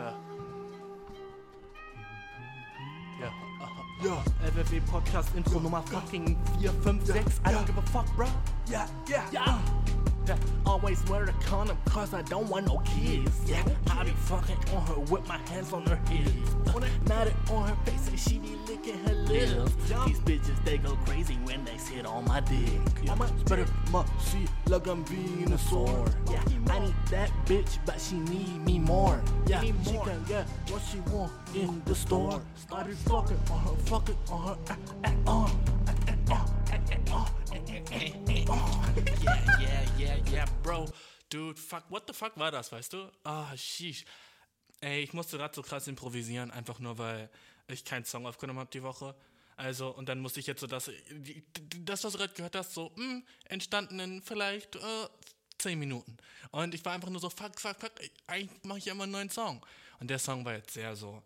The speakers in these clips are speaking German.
Ja. Ja. Ja. LWW Podcast Intro Nummer fucking 4, 5, 6. I don't give a fuck, bro. Yeah, yeah, Yeah. Yeah. Always wear a condom cause I don't want no kids. Yeah. I be fucking on her with my hands on her hips. Not it on her face and she be licking her lips. These bitches they go crazy when they sit on my dick. Yeah. Better my see like I'm being a sword. Yeah. I need that bitch but she need me more. Yeah. She can get what she want in the store. Started fucking on her, fucking on her. ah, ah, on. Fuck, what the fuck war das, weißt du? Ah, sheesh. Ey, ich musste gerade so krass improvisieren, einfach nur, weil ich keinen Song aufgenommen habe die Woche. Also, und dann musste ich jetzt so das, das was du gerade gehört hast, so, mh, entstanden in vielleicht äh, 10 Minuten. Und ich war einfach nur so, fuck, fuck, fuck, eigentlich mache ich ja immer einen neuen Song. Und der Song war jetzt sehr so,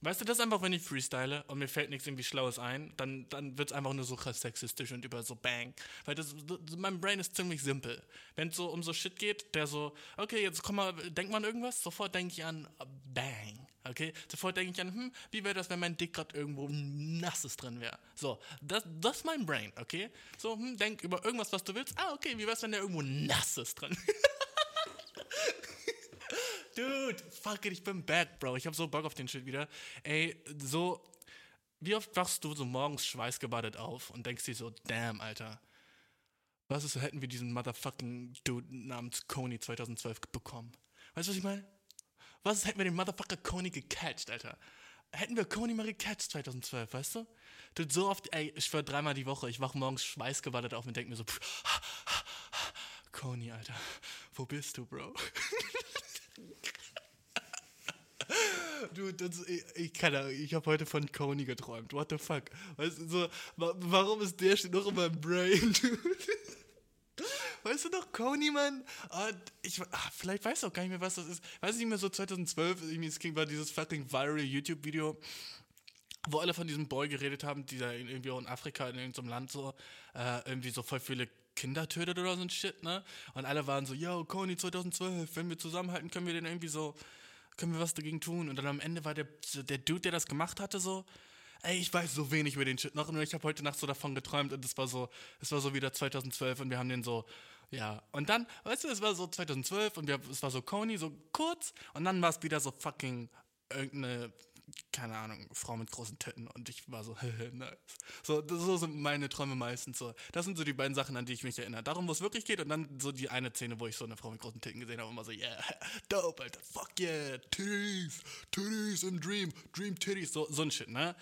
Weißt du, das ist einfach, wenn ich freestyle und mir fällt nichts irgendwie Schlaues ein, dann, dann wird es einfach nur so sexistisch und über so Bang. Weil das, das, mein Brain ist ziemlich simpel. Wenn es so um so Shit geht, der so, okay, jetzt komm mal, denkt man irgendwas, sofort denke ich an äh, Bang. Okay? Sofort denke ich an, hm, wie wäre das, wenn mein Dick gerade irgendwo nasses drin wäre? So, das, das ist mein Brain, okay? So, hm, denk über irgendwas, was du willst. Ah, okay, wie wär's, wenn der irgendwo nasses drin Dude, fuck it, ich bin back, Bro. Ich hab so Bock auf den Shit wieder. Ey, so, wie oft wachst du so morgens schweißgebadet auf und denkst dir so, damn, Alter. Was ist, hätten wir diesen motherfucking Dude namens Coney 2012 bekommen? Weißt du, was ich meine? Was ist, hätten wir den motherfucker Coney gecatcht, Alter? Hätten wir Coney mal gecatcht 2012, weißt du? Dude, so oft, ey, ich schwör dreimal die Woche, ich wach morgens schweißgebadet auf und denk mir so, pff, Coney, Alter, wo bist du, Bro? Du, das, ich, ich kann ich habe heute von Coney geträumt. What the fuck? Weißt du, so, wa warum ist der steht noch in meinem Brain? Weißt du noch, Coney, Mann? Ah, ich, ah, vielleicht weißt du auch gar nicht mehr, was das ist. Weiß ich nicht mehr, so 2012, irgendwie, es ging bei dieses fucking viral YouTube-Video, wo alle von diesem Boy geredet haben, dieser in- irgendwie auch in Afrika, in irgendeinem Land so, äh, irgendwie so voll viele Kinder tötet oder so ein Shit, ne? Und alle waren so, yo, Coney 2012, wenn wir zusammenhalten, können wir den irgendwie so, können wir was dagegen tun? Und dann am Ende war der, der Dude, der das gemacht hatte, so, ey, ich weiß so wenig über den Shit noch, nur ich habe heute Nacht so davon geträumt und es war so, es war so wieder 2012 und wir haben den so, ja. Und dann, weißt du, es war so 2012 und wir, es war so Coney, so kurz und dann war es wieder so fucking irgendeine, keine Ahnung, Frau mit großen Titten und ich war so, nice. So, das, so sind meine Träume meistens so. Das sind so die beiden Sachen, an die ich mich erinnere. Darum, wo es wirklich geht und dann so die eine Szene, wo ich so eine Frau mit großen Titten gesehen habe und war so, yeah, dope, Alter, fuck yeah, Titties, Titties and Dream, Dream Titties, so, so ein Shit, ne?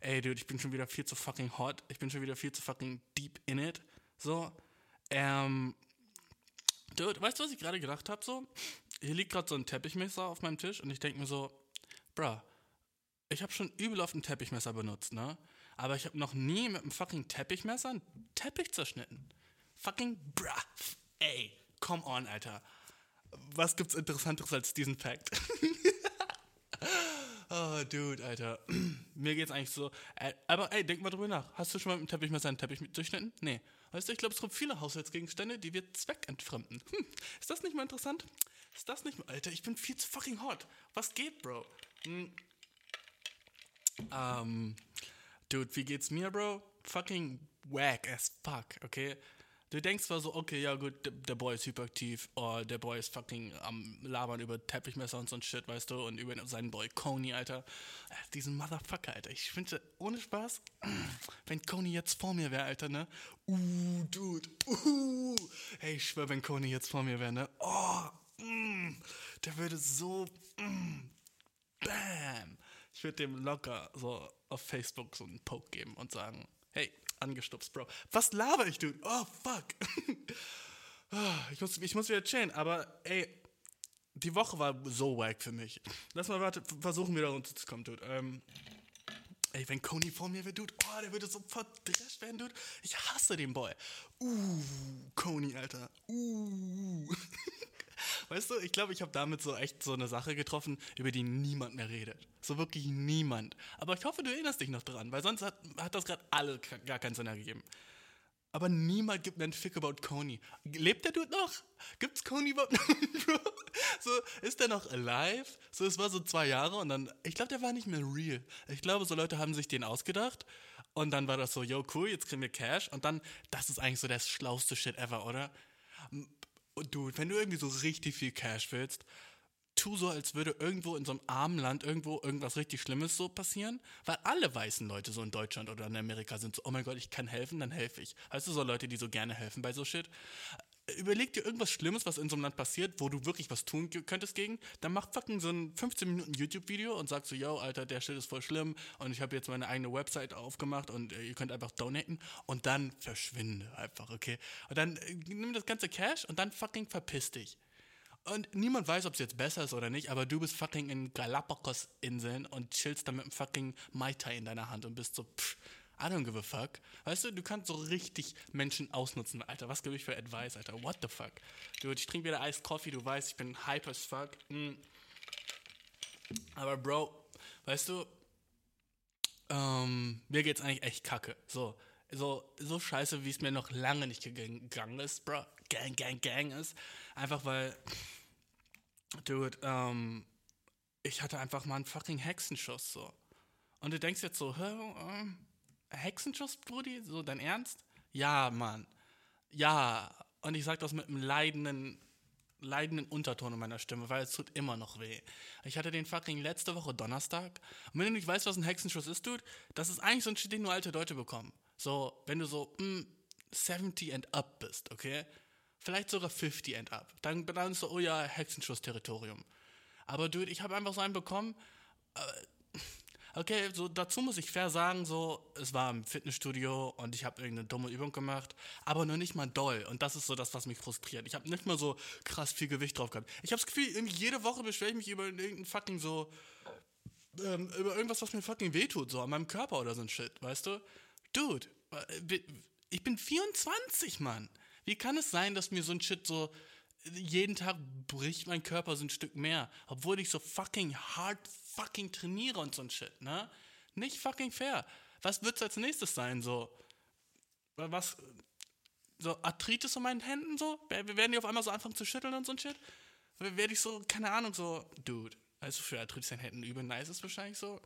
Ey, Dude, ich bin schon wieder viel zu fucking hot, ich bin schon wieder viel zu fucking deep in it, so. Ähm, Dude, weißt du, was ich gerade gedacht habe? So, hier liegt gerade so ein Teppichmesser auf meinem Tisch und ich denke mir so, bruh, ich habe schon übel auf ein Teppichmesser benutzt, ne? Aber ich habe noch nie mit einem fucking Teppichmesser einen Teppich zerschnitten. Fucking bruh, ey, come on, Alter. Was gibt's Interessanteres als diesen Fact? Oh, Dude, Alter. Mir geht's eigentlich so. Aber ey, denk mal drüber nach. Hast du schon mal mit dem Teppichmesser einen Teppich durchschnitten? Nee. Weißt du, ich glaube, es gibt viele Haushaltsgegenstände, die wir zweckentfremden. Hm, ist das nicht mal interessant? Ist das nicht mal. Alter, ich bin viel zu fucking hot. Was geht, Bro? Hm. Ähm. Dude, wie geht's mir, Bro? Fucking whack as fuck, okay? Du denkst zwar so, okay, ja gut, der, der Boy ist hyperaktiv, oh, der Boy ist fucking am Labern über Teppichmesser und so ein Shit, weißt du, und über seinen Boy Coney, Alter. Äh, Diesen Motherfucker, Alter. Ich finde, ohne Spaß, wenn Coney jetzt vor mir wäre, Alter, ne? Uh, Dude, uh. Hey, ich schwör, wenn Coney jetzt vor mir wäre, ne? Oh, mm, der würde so, mm, bam. Ich würde dem locker so auf Facebook so einen Poke geben und sagen, hey, angestupst, Bro. Was laber ich, Dude? Oh, fuck. Ah, ich, muss, ich muss wieder chillen, aber ey, die Woche war so wack für mich. Lass mal warte, versuchen wieder runterzukommen, Dude. Ähm, ey, wenn Coney vor mir wäre, Dude, oh, der würde so verdrescht werden, Dude. Ich hasse den Boy. Uh, Coney, Alter. Uh. Weißt du, ich glaube, ich habe damit so echt so eine Sache getroffen, über die niemand mehr redet. So wirklich niemand. Aber ich hoffe, du erinnerst dich noch dran, weil sonst hat, hat das gerade alle gar keinen Sinn ergeben. Aber niemand gibt mir einen Fick about Coney. Lebt der Dude noch? Gibt's Coney überhaupt noch? so, ist der noch alive? So, es war so zwei Jahre und dann, ich glaube, der war nicht mehr real. Ich glaube, so Leute haben sich den ausgedacht und dann war das so, yo, cool, jetzt kriegen wir Cash und dann, das ist eigentlich so der schlauste Shit ever, oder? Dude, wenn du irgendwie so richtig viel Cash willst, tu so, als würde irgendwo in so einem armen Land irgendwo irgendwas richtig Schlimmes so passieren, weil alle weißen Leute so in Deutschland oder in Amerika sind so, oh mein Gott, ich kann helfen, dann helfe ich. Weißt du, so Leute, die so gerne helfen bei so Shit. Überleg dir irgendwas Schlimmes, was in so einem Land passiert, wo du wirklich was tun könntest gegen, dann mach fucking so ein 15 Minuten YouTube-Video und sag so, yo, Alter, der Shit ist voll schlimm und ich habe jetzt meine eigene Website aufgemacht und äh, ihr könnt einfach donaten und dann verschwinde einfach, okay? Und dann äh, nimm das ganze Cash und dann fucking verpiss dich. Und niemand weiß, ob es jetzt besser ist oder nicht, aber du bist fucking in Galapagos-Inseln und chillst da mit einem fucking Mai Tai in deiner Hand und bist so, pff, I don't give a fuck. Weißt du, du kannst so richtig Menschen ausnutzen, Alter. Was gebe ich für Advice, Alter? What the fuck? Dude, ich trinke wieder Iced Coffee, du weißt, ich bin hype as fuck. Mm. Aber Bro, weißt du, ähm, mir geht's eigentlich echt kacke. So, so, so scheiße, wie es mir noch lange nicht gegangen ist, Bro. Gang, Gang, Gang ist. Einfach weil, dude, ähm, ich hatte einfach mal einen fucking Hexenschuss, so. Und du denkst jetzt so, hä, ähm, Hexenschuss, Brudi? So, dein Ernst? Ja, Mann. Ja. Und ich sag das mit einem leidenden, leidenden Unterton in meiner Stimme, weil es tut immer noch weh. Ich hatte den fucking letzte Woche Donnerstag. Und wenn du nicht weißt, was ein Hexenschuss ist, Dude, das ist eigentlich so ein Shit, den nur alte Leute bekommen. So, wenn du so, mh, 70 and up bist, okay? Vielleicht sogar 50 and up. Dann, ist so, oh ja, Hexenschuss-Territorium. Aber Dude, ich habe einfach so einen bekommen. Äh, okay, so dazu muss ich fair sagen, so, es war im Fitnessstudio und ich habe irgendeine dumme Übung gemacht, aber nur nicht mal doll. Und das ist so das, was mich frustriert. Ich habe nicht mal so krass viel Gewicht drauf gehabt. Ich habe das Gefühl, jede Woche beschwere ich mich über irgendein fucking so, ähm, über irgendwas, was mir fucking wehtut, so an meinem Körper oder so ein Shit, weißt du? Dude, äh, ich bin 24, Mann. Wie kann es sein, dass mir so ein Shit so jeden Tag bricht mein Körper so ein Stück mehr, obwohl ich so fucking hard fucking trainiere und so ein Shit, ne? Nicht fucking fair. Was wird's als nächstes sein, so? Was, so Arthritis in meinen Händen, so? Werden die auf einmal so anfangen zu schütteln und so ein Shit? Werde ich so, keine Ahnung, so, Dude, also für Arthritis in den Händen übel nice ist wahrscheinlich so,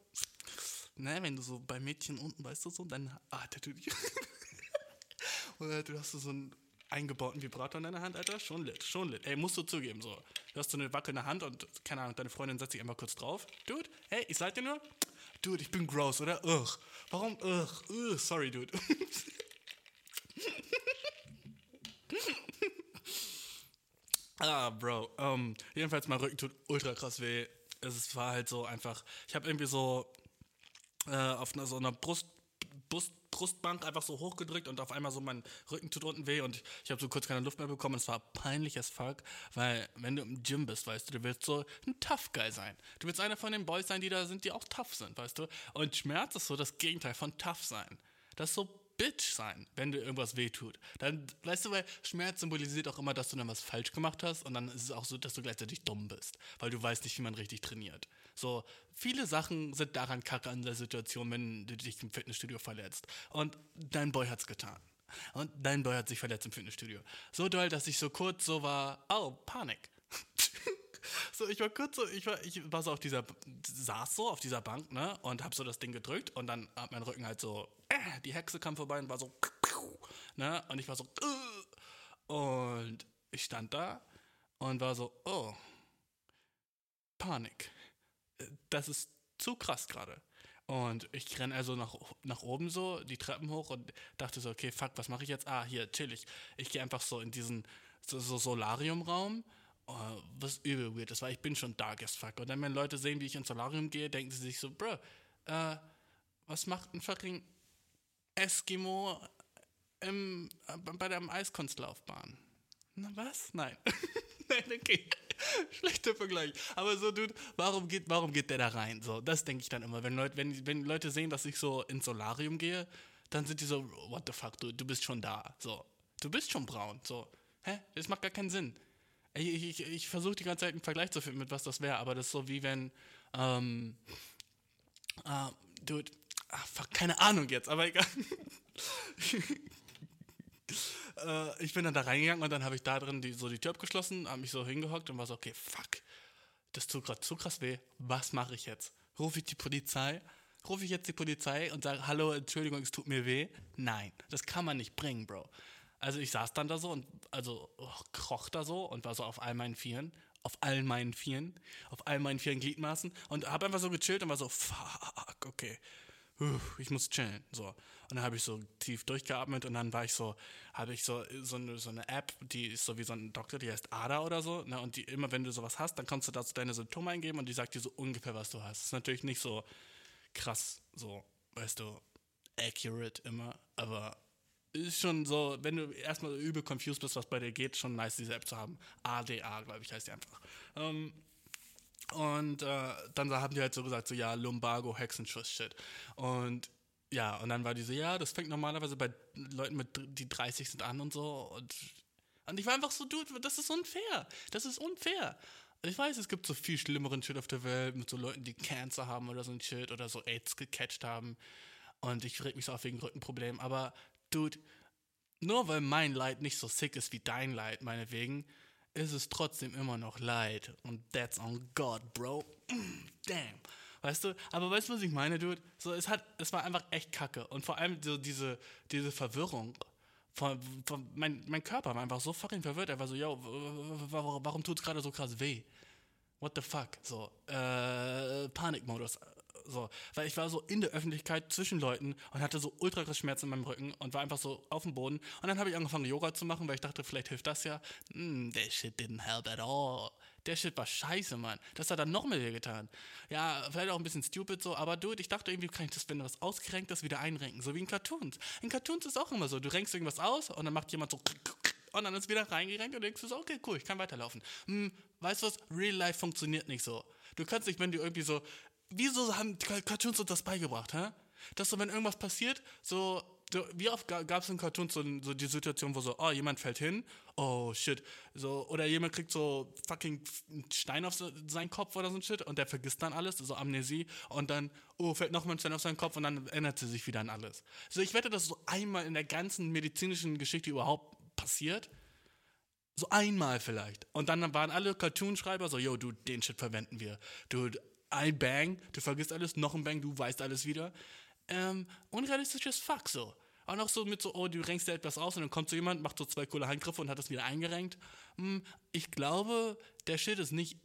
ne, wenn du so bei Mädchen unten, weißt du, so, dann du dich. Oder du hast so einen eingebauten Vibrator in deiner Hand, Alter. Schon lit, schon lit. Ey, musst du zugeben, so. Du hast so eine wackelnde Hand und, keine Ahnung, deine Freundin setzt sich einmal kurz drauf. Dude, hey, ich sag dir nur, Dude, ich bin gross, oder? Ugh. Warum? Ugh. Ugh. Sorry, Dude. ah, Bro. Um, jedenfalls, mein Rücken tut ultra krass weh. Es war halt so einfach, ich habe irgendwie so äh, auf einer, so einer Brust, Brust Brustbank einfach so hochgedrückt und auf einmal so mein Rücken tut unten weh und ich habe so kurz keine Luft mehr bekommen. Es war peinlich as fuck, weil wenn du im Gym bist, weißt du, du willst so ein Tough Guy sein. Du willst einer von den Boys sein, die da sind, die auch tough sind, weißt du. Und Schmerz ist so das Gegenteil von tough sein. Das ist so Bitch sein, wenn dir irgendwas wehtut. Dann, weißt du, weil Schmerz symbolisiert auch immer, dass du dann was falsch gemacht hast und dann ist es auch so, dass du gleichzeitig dumm bist, weil du weißt nicht, wie man richtig trainiert. So, viele Sachen sind daran kacke an der Situation, wenn du dich im Fitnessstudio verletzt. Und dein Boy hat's getan. Und dein Boy hat sich verletzt im Fitnessstudio. So doll, dass ich so kurz so war, oh, Panik. so, ich war kurz so, ich war, ich war so auf dieser, saß so auf dieser Bank, ne, und hab so das Ding gedrückt und dann hat mein Rücken halt so, äh, die Hexe kam vorbei und war so, ne, und ich war so, äh, und ich stand da und war so, oh, Panik das ist zu krass gerade. Und ich renne also nach, nach oben so, die Treppen hoch und dachte so, okay, fuck, was mache ich jetzt? Ah, hier, chill ich. Ich gehe einfach so in diesen so, so Solariumraum, oh, was übel weird ist, weil ich bin schon dark as fuck. Und dann, wenn Leute sehen, wie ich ins Solarium gehe, denken sie sich so, bro, äh, was macht ein fucking Eskimo im, bei der Eiskunstlaufbahn? Na was? Nein. Nein, okay. Schlechter Vergleich. Aber so, Dude, warum geht, warum geht der da rein? So, das denke ich dann immer. Wenn Leute, wenn, wenn Leute sehen, dass ich so ins Solarium gehe, dann sind die so, what the fuck, du, du bist schon da. So, du bist schon braun. So, hä? Das macht gar keinen Sinn. Ich, ich, ich versuche die ganze Zeit einen Vergleich zu finden, mit was das wäre, aber das ist so wie wenn, ähm, äh, Dude, ach, fuck, keine Ahnung jetzt, aber egal. äh, ich bin dann da reingegangen und dann habe ich da drin die, so die Tür abgeschlossen, habe mich so hingehockt und war so, okay, fuck, das tut gerade so krass weh, was mache ich jetzt? Rufe ich die Polizei? Rufe ich jetzt die Polizei und sage, hallo, Entschuldigung, es tut mir weh? Nein, das kann man nicht bringen, Bro. Also ich saß dann da so und also oh, kroch da so und war so auf all meinen Vieren, auf all meinen Vieren, auf all meinen vielen Gliedmaßen und habe einfach so gechillt und war so, fuck, okay, ich muss chillen, so. Und dann habe ich so tief durchgeatmet und dann war ich so, habe ich so, so eine, so eine App, die ist so wie so ein Doktor, die heißt ADA oder so, ne? Und die immer, wenn du sowas hast, dann kannst du dazu deine Symptome eingeben und die sagt dir so ungefähr, was du hast. Das ist natürlich nicht so krass, so, weißt du, accurate immer, aber ist schon so, wenn du erstmal übel confused bist, was bei dir geht, schon nice, diese App zu haben. ADA, glaube ich, heißt die einfach. Ähm, und äh, dann haben die halt so gesagt, so ja, Lumbago, Hexenschuss-Shit. Und ja, und dann war die so, ja, das fängt normalerweise bei Leuten mit, die 30 sind an und so. Und, und ich war einfach so, dude, das ist unfair. Das ist unfair. Und ich weiß, es gibt so viel schlimmeren Shit auf der Welt mit so Leuten, die Cancer haben oder so ein Shit oder so AIDS gecatcht haben. Und ich reg mich so auf wegen Rückenproblemen. Aber, dude, nur weil mein Leid nicht so sick ist wie dein Leid, meinetwegen, ist es trotzdem immer noch Leid. Und that's on God, bro. Damn. Weißt du? Aber weißt du, was ich meine, Dude? So, es hat, es war einfach echt kacke. Und vor allem so diese, diese Verwirrung. Von, von, mein, mein Körper war einfach so fucking verwirrt. Er war so, yo, warum tut es gerade so krass weh? What the fuck? So, äh, Panikmodus. So, weil ich war so in der Öffentlichkeit zwischen Leuten und hatte so ultra krass Schmerzen in meinem Rücken und war einfach so auf dem Boden. Und dann habe ich angefangen, Yoga zu machen, weil ich dachte, vielleicht hilft das ja. Mm, that shit didn't help at all der Shit war scheiße, Mann. Das hat dann noch mehr getan. Ja, vielleicht auch ein bisschen stupid so, aber dude, ich dachte irgendwie, kann ich das, wenn du was ausgerenkt ist, wieder einrenken. So wie in Cartoons. In Cartoons ist auch immer so, du renkst irgendwas aus und dann macht jemand so und dann ist wieder reingerenkt und denkst du so, okay, cool, ich kann weiterlaufen. Hm, weißt du was? Real Life funktioniert nicht so. Du kannst nicht, wenn du irgendwie so, wieso haben Cartoons uns das beigebracht, hä? Dass so, wenn irgendwas passiert, so, wie oft gab es in Cartoons so, so, die Situation, wo so, oh, jemand fällt hin, oh shit, so, oder jemand kriegt so fucking einen Stein auf seinen Kopf oder so ein Shit und der vergisst dann alles, so Amnesie und dann, oh, fällt nochmal ein Stein auf seinen Kopf und dann ändert sie sich wieder an alles. So, ich wette, dass so einmal in der ganzen medizinischen Geschichte überhaupt passiert. So einmal vielleicht. Und dann waren alle Cartoonschreiber so, yo, du, den Shit verwenden wir. Du, ein Bang, du vergisst alles, noch ein Bang, du weißt alles wieder. Ähm, unrealistisches Fuck so. Auch noch so mit so, oh, du renkst dir etwas aus und dann kommt so jemand, macht so zwei coole Handgriffe und hat das wieder eingerenkt. Hm, ich glaube, der Shit ist nicht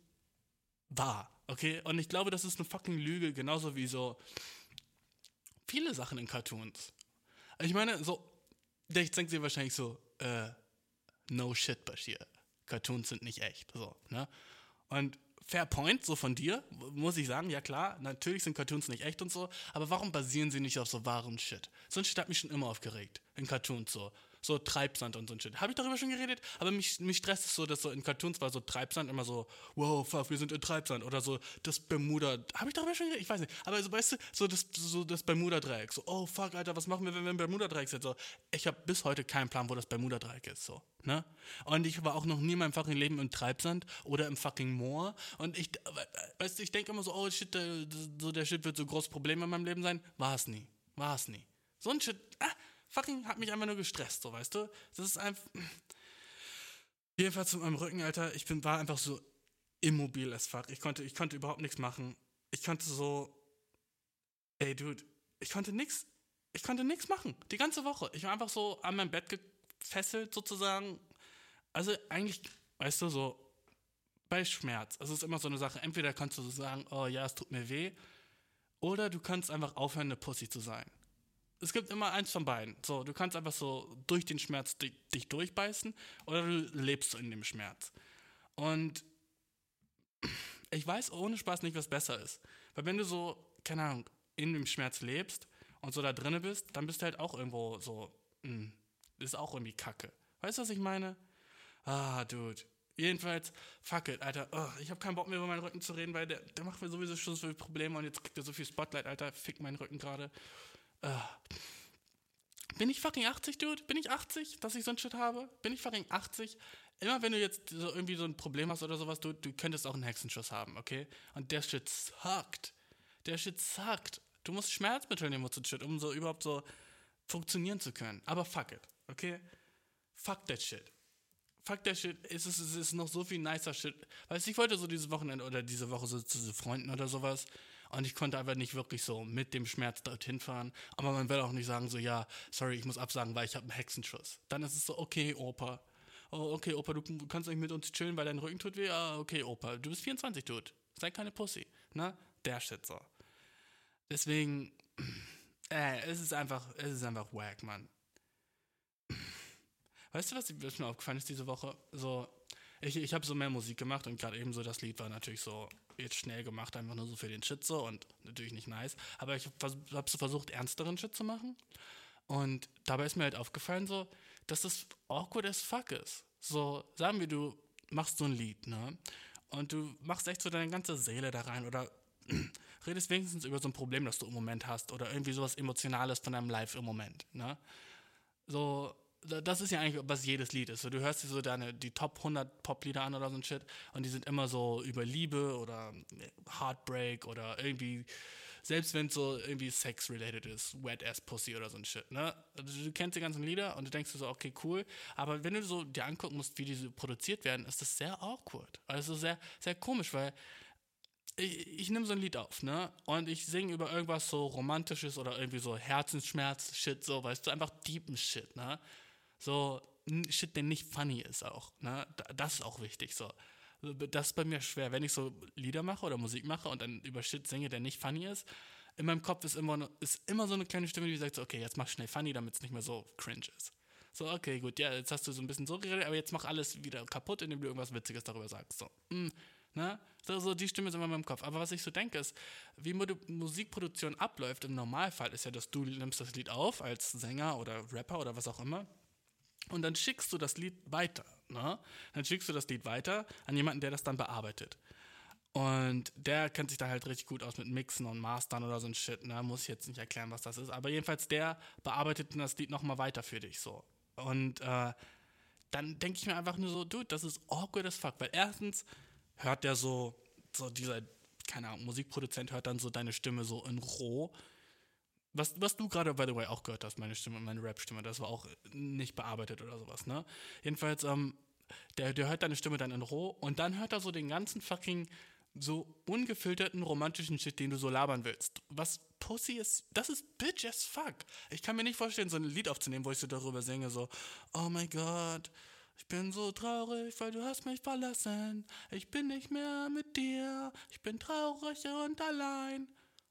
wahr, okay? Und ich glaube, das ist eine fucking Lüge, genauso wie so viele Sachen in Cartoons. Ich meine, so, ich denke dir wahrscheinlich so, äh, no shit, Bashir. Cartoons sind nicht echt, so, ne? Und fair point, so von dir, muss ich sagen, ja klar, natürlich sind Cartoons nicht echt und so, aber warum basieren sie nicht auf so wahren Shit? So ein hat mich schon immer aufgeregt, in Cartoons so so Treibsand und so ein Shit. Habe ich darüber schon geredet? Aber mich, mich stresst es so, dass so in Cartoons war so Treibsand immer so, wow, fuck, wir sind in Treibsand. Oder so das Bermuda. Habe ich darüber schon geredet? Ich weiß nicht. Aber so, weißt du, so das, so das Bermuda-Dreieck. So, oh fuck, Alter, was machen wir, wenn wir im Bermuda-Dreieck sind? So, ich habe bis heute keinen Plan, wo das Bermuda-Dreieck ist. So, ne? Und ich war auch noch nie in meinem fucking Leben im Treibsand oder im fucking Moor. Und ich, weißt du, ich denke immer so, oh shit, der, so der Shit wird so großes Problem in meinem Leben sein. War es nie. War es nie. So ein Shit, ah, fucking hat mich einfach nur gestresst, so weißt du? Das ist einfach. Jedenfalls mit meinem Rücken, Alter, ich bin, war einfach so immobil as fuck. Ich konnte, ich konnte überhaupt nichts machen. Ich konnte so. Ey, Dude, ich konnte nichts. Ich konnte nichts machen. Die ganze Woche. Ich war einfach so an meinem Bett gefesselt, sozusagen. Also eigentlich, weißt du, so bei Schmerz. Es ist immer so eine Sache. Entweder kannst du so sagen, oh ja, es tut mir weh. Oder du kannst einfach aufhören, eine Pussy zu sein es gibt immer eins von beiden. So, du kannst einfach so durch den Schmerz dich, dich durchbeißen oder du lebst in dem Schmerz. Und ich weiß ohne Spaß nicht, was besser ist. Weil wenn du so, keine Ahnung, in dem Schmerz lebst und so da drinne bist, dann bist du halt auch irgendwo so, mh, hm, ist auch irgendwie Kacke. Weißt du, was ich meine? Ah, Dude. Jedenfalls, fuck it, Alter. Oh, ich habe keinen Bock mehr über meinen Rücken zu reden, weil der, der macht mir sowieso schon so viele Probleme und jetzt kriegt er so viel Spotlight, Alter. Fick meinen Rücken gerade. Uh, bin ich fucking 80, Dude? Bin ich 80, dass ich so ein Shit habe? Bin ich fucking 80? Immer wenn du jetzt so irgendwie so ein Problem hast oder sowas, du, du könntest auch einen Hexenschuss haben, okay? Und der Shit suckt. Der Shit suckt. Du musst Schmerzmittel nehmen, so Shit, um so überhaupt so funktionieren zu können. Aber fuck it, okay? fuck that shit. Fuck that shit. Es ist, es ist noch so viel nicer shit. Weißt du, ich wollte so dieses Wochenende oder diese Woche so zu Freunden oder sowas. Und ich konnte einfach nicht wirklich so mit dem Schmerz dorthin fahren. Aber man will auch nicht sagen, so, ja, sorry, ich muss absagen, weil ich habe einen Hexenschuss. Dann ist es so, okay, Opa. Oh, okay, Opa, du kannst nicht mit uns chillen, weil dein Rücken tut weh. Ah, okay, Opa, du bist 24, Dude. Sei keine Pussy. Ne? Der Shit so. Deswegen, äh, es ist einfach, es ist einfach wack, Mann. Weißt du, was, was mir aufgefallen ist diese Woche? So, ich, ich habe so mehr Musik gemacht und gerade eben so das Lied war natürlich so jetzt schnell gemacht, einfach nur so für den Shit so und natürlich nicht nice. Aber ich habe hab so versucht, ernsteren Shit zu machen. Und dabei ist mir halt aufgefallen, so, dass das awkward as fuck ist. So, sagen wir, du machst so ein Lied, ne? Und du machst echt so deine ganze Seele da rein oder redest wenigstens über so ein Problem, das du im Moment hast oder irgendwie sowas Emotionales von deinem Live im Moment, ne? So, das ist ja eigentlich, was jedes Lied ist. So, du hörst dir so deine, die Top 100 Pop-Lieder an oder so ein Shit und die sind immer so über Liebe oder Heartbreak oder irgendwie, selbst wenn es so irgendwie Sex-related ist, Wet-Ass Pussy oder so ein Shit, ne? Also, du kennst die ganzen Lieder und du denkst so, okay, cool, aber wenn du so dir angucken musst, wie die produziert werden, ist das sehr awkward. Also sehr, sehr komisch, weil ich, ich nehme so ein Lied auf, ne? Und ich singe über irgendwas so Romantisches oder irgendwie so Herzensschmerz-Shit, so, weißt du, einfach deepen Shit, ne? So Shit, der nicht funny ist auch. Ne? Das ist auch wichtig. So. Das ist bei mir schwer. Wenn ich so Lieder mache oder Musik mache und dann über Shit singe, der nicht funny ist, in meinem Kopf ist immer, ist immer so eine kleine Stimme, die sagt so, okay, jetzt mach schnell funny, damit es nicht mehr so cringe ist. So, okay, gut, ja, jetzt hast du so ein bisschen so geredet, aber jetzt mach alles wieder kaputt, indem du irgendwas Witziges darüber sagst. So, mm, ne? So, so, die Stimme ist immer in meinem Kopf. Aber was ich so denke, ist, wie Musikproduktion abläuft im Normalfall, ist ja, dass du nimmst das Lied auf als Sänger oder Rapper oder was auch immer und dann schickst du das Lied weiter. Ne? Dann schickst du das Lied weiter an jemanden, der das dann bearbeitet. Und der kennt sich da halt richtig gut aus mit Mixen und Mastern oder so ein Shit. Ne? Muss ich jetzt nicht erklären, was das ist. Aber jedenfalls, der bearbeitet das Lied nochmal weiter für dich so. Und äh, dann denke ich mir einfach nur so, dude, das ist awkward as fuck. Weil erstens hört der so, so dieser, keine Ahnung, Musikproduzent hört dann so deine Stimme so in roh was, was du gerade, by the way, auch gehört hast, meine Stimme, meine Rap-Stimme, das war auch nicht bearbeitet oder sowas, ne? Jedenfalls, ähm, der, der hört deine Stimme dann in Roh und dann hört er so den ganzen fucking so ungefilterten romantischen Shit, den du so labern willst. Was Pussy ist, das ist bitch as fuck. Ich kann mir nicht vorstellen, so ein Lied aufzunehmen, wo ich so darüber singe, so, oh mein Gott, ich bin so traurig, weil du hast mich verlassen. Ich bin nicht mehr mit dir. Ich bin traurig und allein.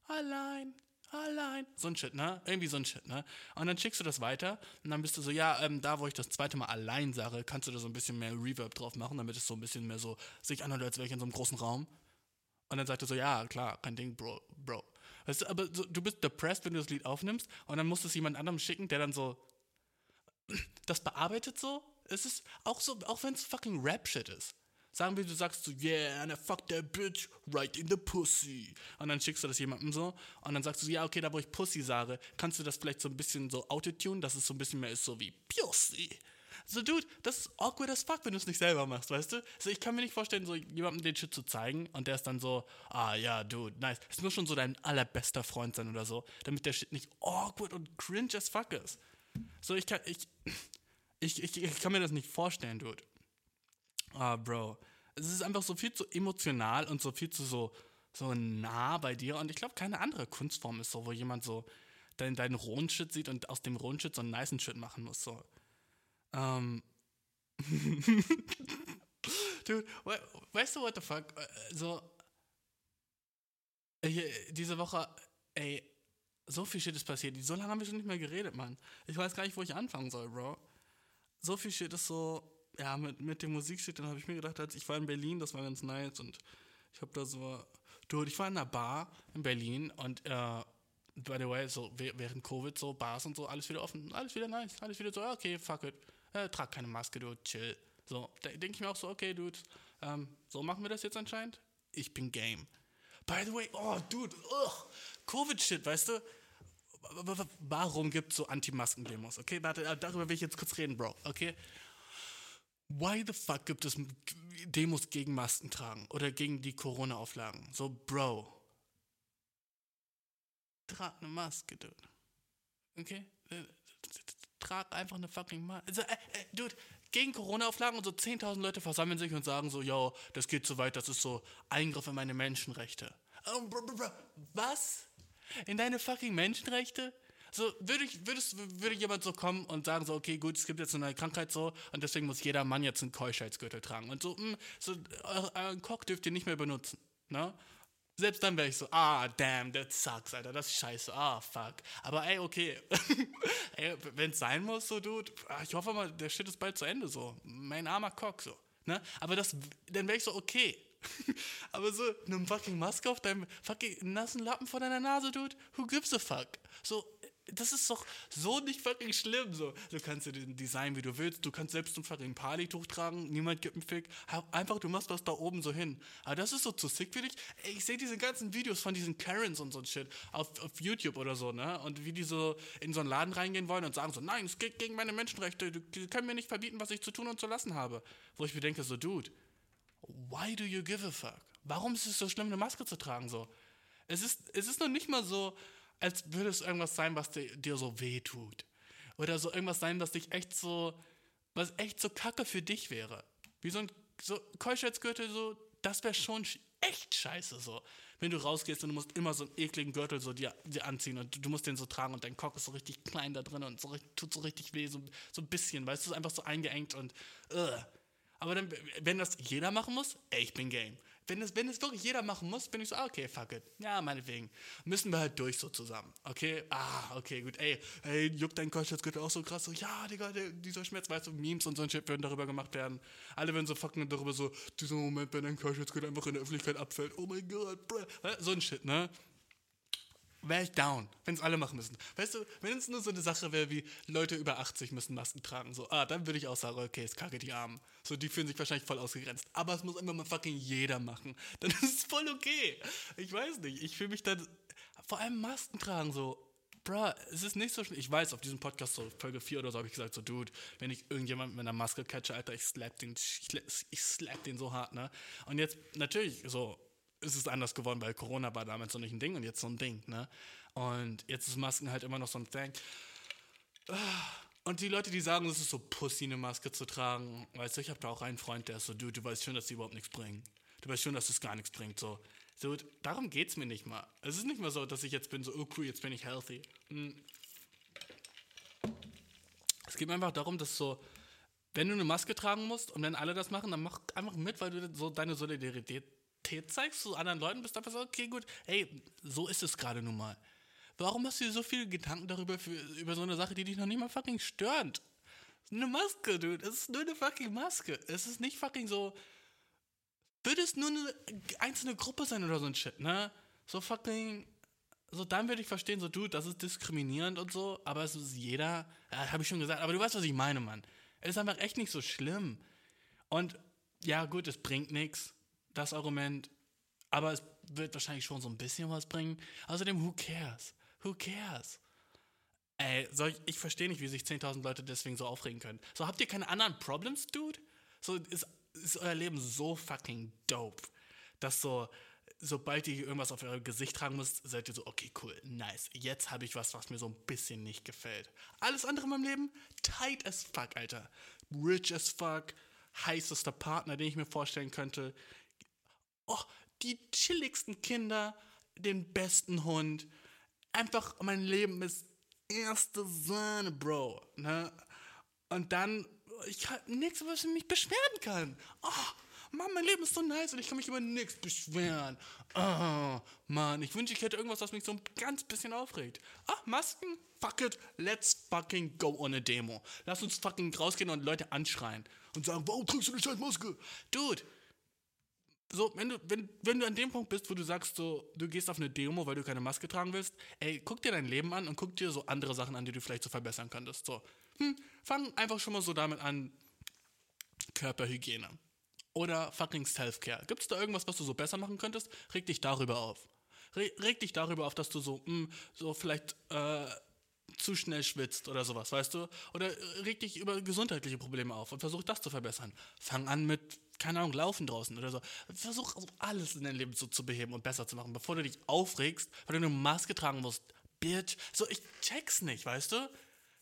Allein allein. So ein Shit, ne? Irgendwie so ein Shit, ne? Und dann schickst du das weiter und dann bist du so, ja, ähm, da wo ich das zweite Mal allein sage, kannst du da so ein bisschen mehr Reverb drauf machen, damit es so ein bisschen mehr so sich anhört, als wäre ich in so einem großen Raum. Und dann sagt er so, ja, klar, kein Ding, Bro, Bro. Weißt du, aber so, du bist depressed, wenn du das Lied aufnimmst und dann musst du es jemand anderem schicken, der dann so das bearbeitet so. Es ist auch so, auch wenn es fucking Rap-Shit ist. Sagen wir, du sagst so, yeah, and I fuck that bitch right in the pussy. Und dann schickst du das jemandem so. Und dann sagst du, ja, okay, da wo ich Pussy sage, kannst du das vielleicht so ein bisschen so autotune, dass es so ein bisschen mehr ist, so wie Pussy. So, Dude, das ist awkward as fuck, wenn du es nicht selber machst, weißt du? Also, ich kann mir nicht vorstellen, so jemandem den Shit zu zeigen und der ist dann so, ah, ja, Dude, nice. Es muss schon so dein allerbester Freund sein oder so, damit der Shit nicht awkward und cringe as fuck ist. So, ich kann, ich, ich, ich, ich kann mir das nicht vorstellen, Dude. Ah, Bro. Es ist einfach so viel zu emotional und so viel zu so, so nah bei dir. Und ich glaube, keine andere Kunstform ist so, wo jemand so deinen, deinen rohen Shit sieht und aus dem rohen Shit so einen niceen Shit machen muss. So. Ähm. Dude, weißt du, what the fuck? Äh, so. Diese Woche, ey, so viel Shit ist passiert. So lange haben wir schon nicht mehr geredet, Mann. Ich weiß gar nicht, wo ich anfangen soll, Bro. So viel Shit ist so ja, mit, mit dem Musikstück, dann habe ich mir gedacht, als ich war in Berlin, das war ganz nice und ich habe da so, du, ich war in einer Bar in Berlin und äh, by the way, so während Covid so Bars und so, alles wieder offen, alles wieder nice, alles wieder so, okay, fuck it, äh, trag keine Maske, du, chill. So, da denke ich mir auch so, okay, dude, ähm, so machen wir das jetzt anscheinend. Ich bin game. By the way, oh, dude, Covid-Shit, weißt du? Warum gibt es so Anti-Masken-Demos? Okay, warte, äh, darüber will ich jetzt kurz reden, Bro, okay? Why the fuck gibt es Demos gegen Masken tragen oder gegen die Corona-Auflagen? So, Bro. Trag eine Maske, dude. Okay? trag einfach eine fucking Maske. Also, äh, äh, dude, gegen Corona-Auflagen und so 10.000 Leute versammeln sich und sagen so, yo, das geht so weit, das ist so Eingriff in meine Menschenrechte. Oh, bro, bro, bro. Was? In deine fucking Menschenrechte? So, würde ich, würdest, würde jemand so kommen und sagen so, okay, gut, es gibt jetzt eine Krankheit so und deswegen muss jeder Mann jetzt einen Keuschheitsgürtel tragen. Und so, mh, so euren Cock dürft ihr nicht mehr benutzen. Ne? Selbst dann wäre ich so, ah, damn, that sucks, Alter, das ist scheiße, ah, fuck. Aber ey, okay, ey, wenn es sein muss, so, Dude, ah, ich hoffe mal, der Shit ist bald zu Ende, so. Mein armer Cock, so. Ne? Aber das, dann wäre ich so, okay. Aber so, eine fucking Maske auf deinem fucking nassen Lappen vor deiner Nase, Dude, who gives a fuck? So, das ist doch so nicht fucking schlimm. So. Du kannst dir den Design, wie du willst. Du kannst selbst ein fucking Partytuch tragen. Niemand gibt einen Fick. Einfach, du machst das da oben so hin. Aber das ist so zu sick für dich. Ey, ich sehe diese ganzen Videos von diesen Karens und so ein Shit auf, auf YouTube oder so, ne? Und wie die so in so einen Laden reingehen wollen und sagen so, nein, es geht gegen meine Menschenrechte. Du können mir nicht verbieten, was ich zu tun und zu lassen habe. Wo ich mir denke, so, Dude, why do you give a fuck? Warum ist es so schlimm, eine Maske zu tragen? So? Es ist, es ist noch nicht mal so, als würde es irgendwas sein, was dir, dir so weh tut. Oder so irgendwas sein, was dich echt so, was echt so kacke für dich wäre. Wie so ein so Keuschheitsgürtel, so, das wäre schon echt scheiße so. Wenn du rausgehst und du musst immer so einen ekligen Gürtel so dir, dir anziehen und du, musst den so tragen und dein Cock ist so richtig klein da drin und so, tut so richtig weh, so, so ein bisschen, weißt du, ist einfach so eingeengt und uh. Aber dann, wenn das jeder machen muss, ey, ich bin game wenn es, wenn es wirklich jeder machen muss, bin ich so, ah, okay, fuck it. Ja, meinetwegen. Müssen wir halt durch so zusammen. Okay? Ah, okay, gut. Ey, ey, juckt dein geht auch so krass. So, ja, Digga, der, dieser Schmerz, weißt du, Memes und so ein Shit würden darüber gemacht werden. Alle würden so fucking darüber so, dieser Moment, wenn dein jetzt einfach in der Öffentlichkeit abfällt. Oh mein Gott, bruh. So ein Shit, ne? Ich down, wenn es alle machen müssen. Weißt du, wenn es nur so eine Sache wäre wie Leute über 80 müssen Masken tragen, so, ah, dann würde ich auch sagen, okay, es kacke die Armen. So, die fühlen sich wahrscheinlich voll ausgegrenzt. Aber es muss immer mal fucking jeder machen. Dann ist es voll okay. Ich weiß nicht, ich fühle mich dann, vor allem Masken tragen, so, bruh, es ist nicht so schlimm. Ich weiß, auf diesem Podcast, so Folge 4 oder so, habe ich gesagt, so, Dude, wenn ich irgendjemanden mit einer Maske catche, Alter, ich slap den, ich slap den so hart, ne? Und jetzt, natürlich, so, ist es anders geworden, weil Corona war damals noch nicht ein Ding und jetzt so ein Ding, ne? Und jetzt ist Masken halt immer noch so ein Thing. Und die Leute, die sagen, es ist so Pussy, eine Maske zu tragen, weißt du, ich habe da auch einen Freund, der ist so, du, du weißt schon, dass die überhaupt nichts bringen. Du weißt schon, dass es gar nichts bringt, so. So, darum geht's mir nicht mal. Es ist nicht mal so, dass ich jetzt bin so, oh cool, jetzt bin ich healthy. Hm. Es geht mir einfach darum, dass so, wenn du eine Maske tragen musst und wenn alle das machen, dann mach einfach mit, weil du so deine Solidarität Solidarität zeigst zu anderen Leuten, bist einfach so, okay, gut, hey, so ist es gerade nun mal. Warum hast du dir so viele Gedanken darüber, für, über so eine Sache, die dich noch nicht mal fucking stört? Eine Maske, dude. Es ist nur eine fucking Maske. Es ist nicht fucking so. Würde es nur eine einzelne Gruppe sein oder so ein Shit, ne? So fucking. So, dann würde ich verstehen, so, dude, das ist diskriminierend und so, aber es ist jeder. Ja, habe ich schon gesagt, aber du weißt, was ich meine, Mann. Es ist einfach echt nicht so schlimm. Und ja, gut, es bringt nichts das Argument, aber es wird wahrscheinlich schon so ein bisschen was bringen. Außerdem, who cares? Who cares? Ey, ich, ich verstehe nicht, wie sich 10.000 Leute deswegen so aufregen können. So, habt ihr keine anderen Problems, Dude? So, ist, ist euer Leben so fucking dope, dass so, sobald ihr irgendwas auf euer Gesicht tragen müsst, seid ihr so, okay, cool, nice. Jetzt habe ich was, was mir so ein bisschen nicht gefällt. Alles andere in meinem Leben, tight as fuck, Alter. Rich as fuck, heißester Partner, den ich mir vorstellen könnte oh, die chilligsten Kinder, den besten Hund. Einfach mein Leben ist erste Sahne, Bro. Ne? Und dann, ich habe nichts, was ich mich beschweren kann. Oh, Mann, mein Leben ist so nice und ich kann mich über nichts beschweren. Oh, Mann, ich wünsche, ich hätte irgendwas, was mich so ein ganz bisschen aufregt. Ah, Masken? Fuck it, let's fucking go on a Demo. Lass uns fucking rausgehen und Leute anschreien und sagen, warum trägst du eine scheiß Maske? Dude, so, wenn du, wenn, wenn du an dem Punkt bist, wo du sagst, so, du gehst auf eine Demo, weil du keine Maske tragen willst, ey, guck dir dein Leben an und guck dir so andere Sachen an, die du vielleicht so verbessern könntest. So, hm, fang einfach schon mal so damit an, Körperhygiene. Oder fucking Self-Care. Gibt es da irgendwas, was du so besser machen könntest? Reg dich darüber auf. Re reg dich darüber auf, dass du so, hm, so vielleicht, äh, zu schnell schwitzt oder sowas, weißt du? Oder reg dich über gesundheitliche Probleme auf und versuch das zu verbessern. Fang an mit keine Ahnung, laufen draußen oder so. Versuch also alles in deinem Leben so zu beheben und besser zu machen, bevor du dich aufregst, weil du eine Maske tragen musst. Bitch. So, ich check's nicht, weißt du?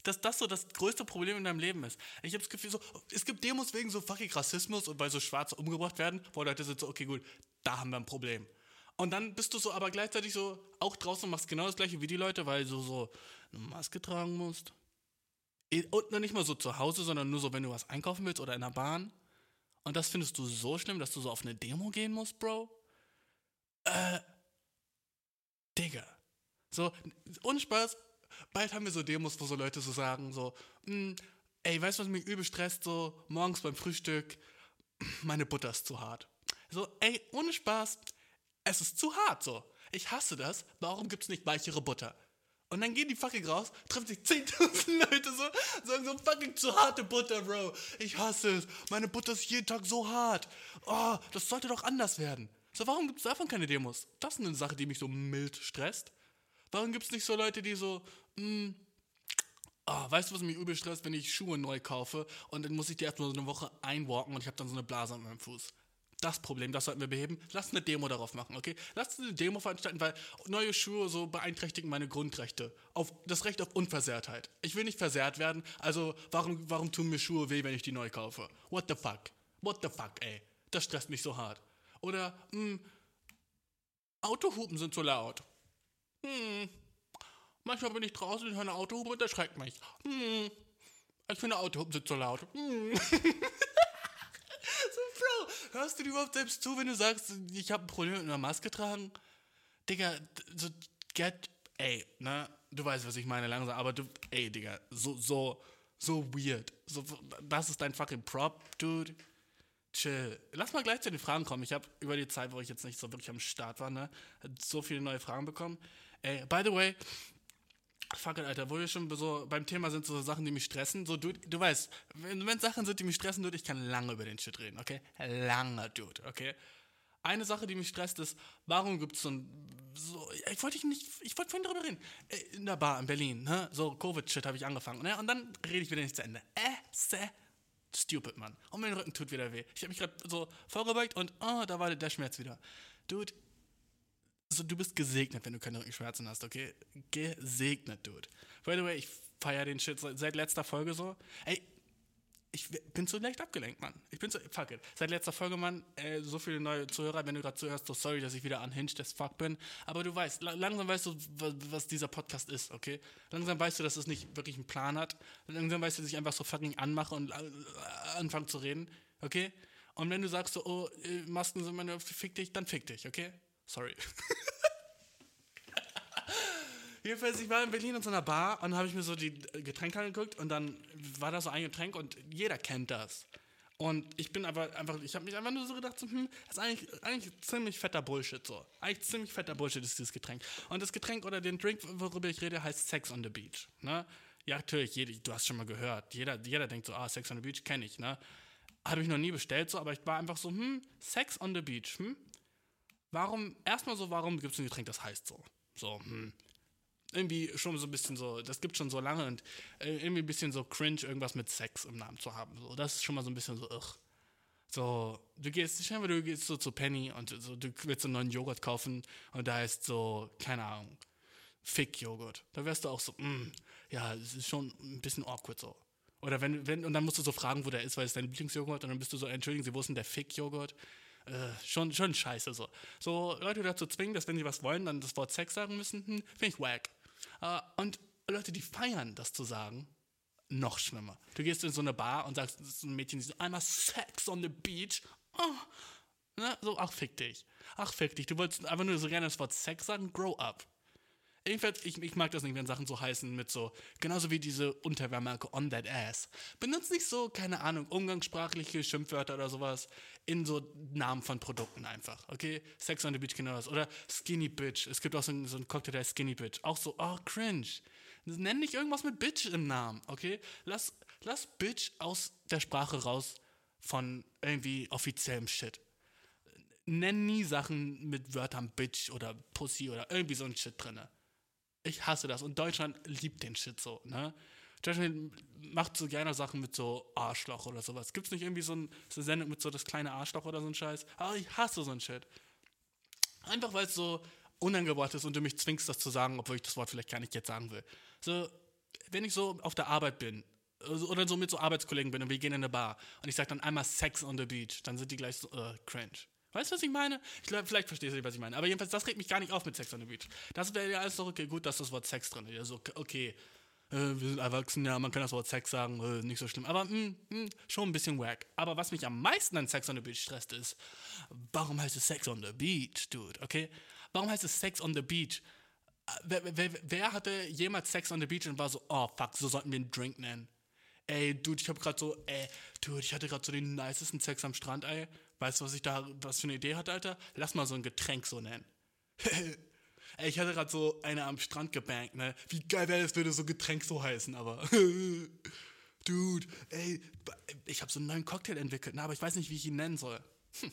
dass das so das größte Problem in deinem Leben ist. Ich habe das Gefühl, so, es gibt Demos wegen so fucking Rassismus und weil so Schwarze umgebracht werden, wo Leute sind so, okay, gut, da haben wir ein Problem. Und dann bist du so aber gleichzeitig so auch draußen und machst genau das gleiche wie die Leute, weil du so eine Maske tragen musst. Und nicht mal so zu Hause, sondern nur so, wenn du was einkaufen willst oder in der Bahn. Und das findest du so schlimm, dass du so auf eine Demo gehen musst, Bro? Äh, Digga. So, ohne Spaß, bald haben wir so Demos, wo so Leute so sagen, so, hm, ey, weißt du, was mich übel stresst? So, morgens beim Frühstück, meine Butter ist zu hart. So, ey, ohne Spaß, es ist zu hart, so. Ich hasse das, warum gibt's nicht weichere Butter? Und dann gehen die fucking raus, treffen sich 10.000 Leute so, sagen so fucking zu harte Butter, Bro. Ich hasse es. Meine Butter ist jeden Tag so hart. Oh, das sollte doch anders werden. So, warum gibt es davon keine Demos? Das ist eine Sache, die mich so mild stresst. Warum gibt es nicht so Leute, die so, mh, hm, oh, weißt du, was mich übel stresst, wenn ich Schuhe neu kaufe und dann muss ich die erstmal so eine Woche einwalken und ich habe dann so eine Blase an meinem Fuß das Problem, das sollten wir beheben. Lass eine Demo darauf machen, okay? Lass eine Demo veranstalten, weil neue Schuhe so beeinträchtigen meine Grundrechte. Auf das Recht auf Unversehrtheit. Ich will nicht versehrt werden, also warum, warum tun mir Schuhe weh, wenn ich die neu kaufe? What the fuck? What the fuck, ey? Das stresst mich so hart. Oder, hm, Autohupen sind zu laut. Hm. Manchmal bin ich draußen und höre eine Autohupe und erschreckt mich. Hm. Ich finde Autohupen sind zu laut. Hm. hörst du dir überhaupt selbst zu, wenn du sagst, ich habe ein Problem mit einer Maske tragen? Digga, so, get, ey, ne? Du weißt, was ich meine, langsam, aber du, ey, Digga, so, so, so weird. So, das ist dein fucking Prop, Dude. Chill. Lass mal gleich zu den Fragen kommen. Ich habe über die Zeit, wo ich jetzt nicht so wirklich am Start war, ne, so viele neue Fragen bekommen. Ey, by the way, Fuck it, Alter, wo wir schon so beim Thema sind, so Sachen, die mich stressen. So, du, du weißt, wenn, wenn Sachen sind, die mich stressen, Dude, ich kann lange über den Shit reden, okay? Lange, Dude, okay? Eine Sache, die mich stresst, ist, warum gibt es so ein. So, ich wollte nicht. Ich wollte vorhin darüber reden. Äh, in der Bar in Berlin, ne? So, Covid-Shit habe ich angefangen, ne? Und dann rede ich wieder nicht zu Ende. Äh, se. Stupid, Mann. Und mein Rücken tut wieder weh. Ich habe mich gerade so vorgebeugt und, oh, da war der Schmerz wieder. Dude, so, du bist gesegnet, wenn du keine Rückenschmerzen hast, okay? Gesegnet, Dude. By the way, ich feiere den Shit seit letzter Folge so. Ey, ich bin zu leicht abgelenkt, Mann. Ich bin so, fuck it. Seit letzter Folge, Mann, äh, so viele neue Zuhörer, wenn du gerade zuhörst, so sorry, dass ich wieder unhinged as fuck bin. Aber du weißt, langsam weißt du, was, was, dieser Podcast ist, okay? Langsam weißt du, dass es nicht wirklich einen Plan hat. Langsam weißt du, dass ich einfach so fucking anmache und äh, anfange zu reden, okay? Und wenn du sagst so, oh, äh, Masken sind meine, fick dich, dann fick dich, okay? Sorry. Jedenfalls, ich war in Berlin in so einer Bar und habe ich mir so die Getränke angeguckt und dann war da so ein Getränk und jeder kennt das. Und ich bin aber einfach, ich habe mich einfach nur so gedacht, so, hm, das ist eigentlich, eigentlich ziemlich fetter Bullshit so. Eigentlich ziemlich fetter Bullshit ist dieses Getränk. Und das Getränk oder den Drink, worüber ich rede, heißt Sex on the Beach. Ne? Ja, natürlich, jede, du hast schon mal gehört. Jeder, jeder denkt so, ah, Sex on the Beach kenne ich, ne? Habe ich noch nie bestellt so, aber ich war einfach so, hm, Sex on the Beach, hm? Warum, erstmal so, warum gibt es ein Getränk, das heißt so? So, hm. Irgendwie schon so ein bisschen so, das gibt schon so lange und äh, irgendwie ein bisschen so cringe, irgendwas mit Sex im Namen zu haben. So, das ist schon mal so ein bisschen so, ugh. So, du gehst, stell du gehst so zu Penny und so, du willst einen neuen Joghurt kaufen und da heißt so, keine Ahnung, Fick-Joghurt. Da wärst du auch so, mm, ja, es ist schon ein bisschen awkward so. Oder wenn, wenn, und dann musst du so fragen, wo der ist, weil es dein Lieblingsjoghurt und dann bist du so, entschuldigen Sie, wo ist denn der Fick-Joghurt? Äh, schon, schon scheiße so. So Leute dazu zwingen, dass wenn sie was wollen, dann das Wort Sex sagen müssen, hm, finde ich wack. Äh, und Leute, die feiern, das zu sagen, noch schlimmer. Du gehst in so eine Bar und sagst, das ist ein Mädchen, die so, einmal Sex on the beach. Oh. Ne? So, ach, fick dich. Ach, fick dich. Du wolltest einfach nur so gerne das Wort Sex sagen, grow up. Jedenfalls, ich, ich mag das nicht, wenn Sachen so heißen mit so, genauso wie diese Unterwehrmarke on that ass. Benutzt nicht so, keine Ahnung, umgangssprachliche Schimpfwörter oder sowas in so Namen von Produkten einfach, okay? Sex on the Beach genau das. Oder Skinny Bitch. Es gibt auch so, einen, so einen Cocktail, der heißt Skinny Bitch. Auch so, oh, cringe. Nenn nicht irgendwas mit Bitch im Namen, okay? Lass, lass Bitch aus der Sprache raus von irgendwie offiziellem Shit. Nenn nie Sachen mit Wörtern Bitch oder Pussy oder irgendwie so ein Shit drinne. Ich hasse das. Und Deutschland liebt den Shit so, ne? Deutschland macht so gerne Sachen mit so Arschloch oder sowas. Gibt es nicht irgendwie so, ein, so eine Sendung mit so das kleine Arschloch oder so ein Scheiß? Ah, ich hasse so ein Shit. Einfach weil es so unangebracht ist und du mich zwingst, das zu sagen, obwohl ich das Wort vielleicht gar nicht jetzt sagen will. So, wenn ich so auf der Arbeit bin also, oder so mit so Arbeitskollegen bin und wir gehen in eine Bar und ich sage dann einmal Sex on the Beach, dann sind die gleich so, uh, cringe. Weißt du, was ich meine? Ich vielleicht verstehst du nicht, was ich meine. Aber jedenfalls, das regt mich gar nicht auf mit Sex on the Beach. Das wäre ja alles doch okay, gut, dass das Wort Sex drin ist. Also, okay, äh, wir sind erwachsen, ja, man kann das Wort Sex sagen, äh, nicht so schlimm. Aber mh, hm, mh, hm, schon ein bisschen wack. Aber was mich am meisten an Sex on the Beach stresst, ist, warum heißt es Sex on the Beach, dude, okay? Warum heißt es Sex on the Beach? Äh, wer, wer, wer hatte jemals Sex on the Beach und war so, oh fuck, so sollten wir einen Drink nennen? ey, Dude, ich hab grad so, ey, Dude, ich hatte gerade so den nicesten Sex am Strand, ey. Weißt du, was ich da, was für eine Idee hatte, Alter? Lass mal so ein Getränk so nennen. ey, ich hatte gerade so eine am Strand gebankt, ne? Wie geil wäre es, würde so Getränk so heißen, aber. Dude, ey, ich habe so einen neuen Cocktail entwickelt, ne? aber ich weiß nicht, wie ich ihn nennen soll. Hm.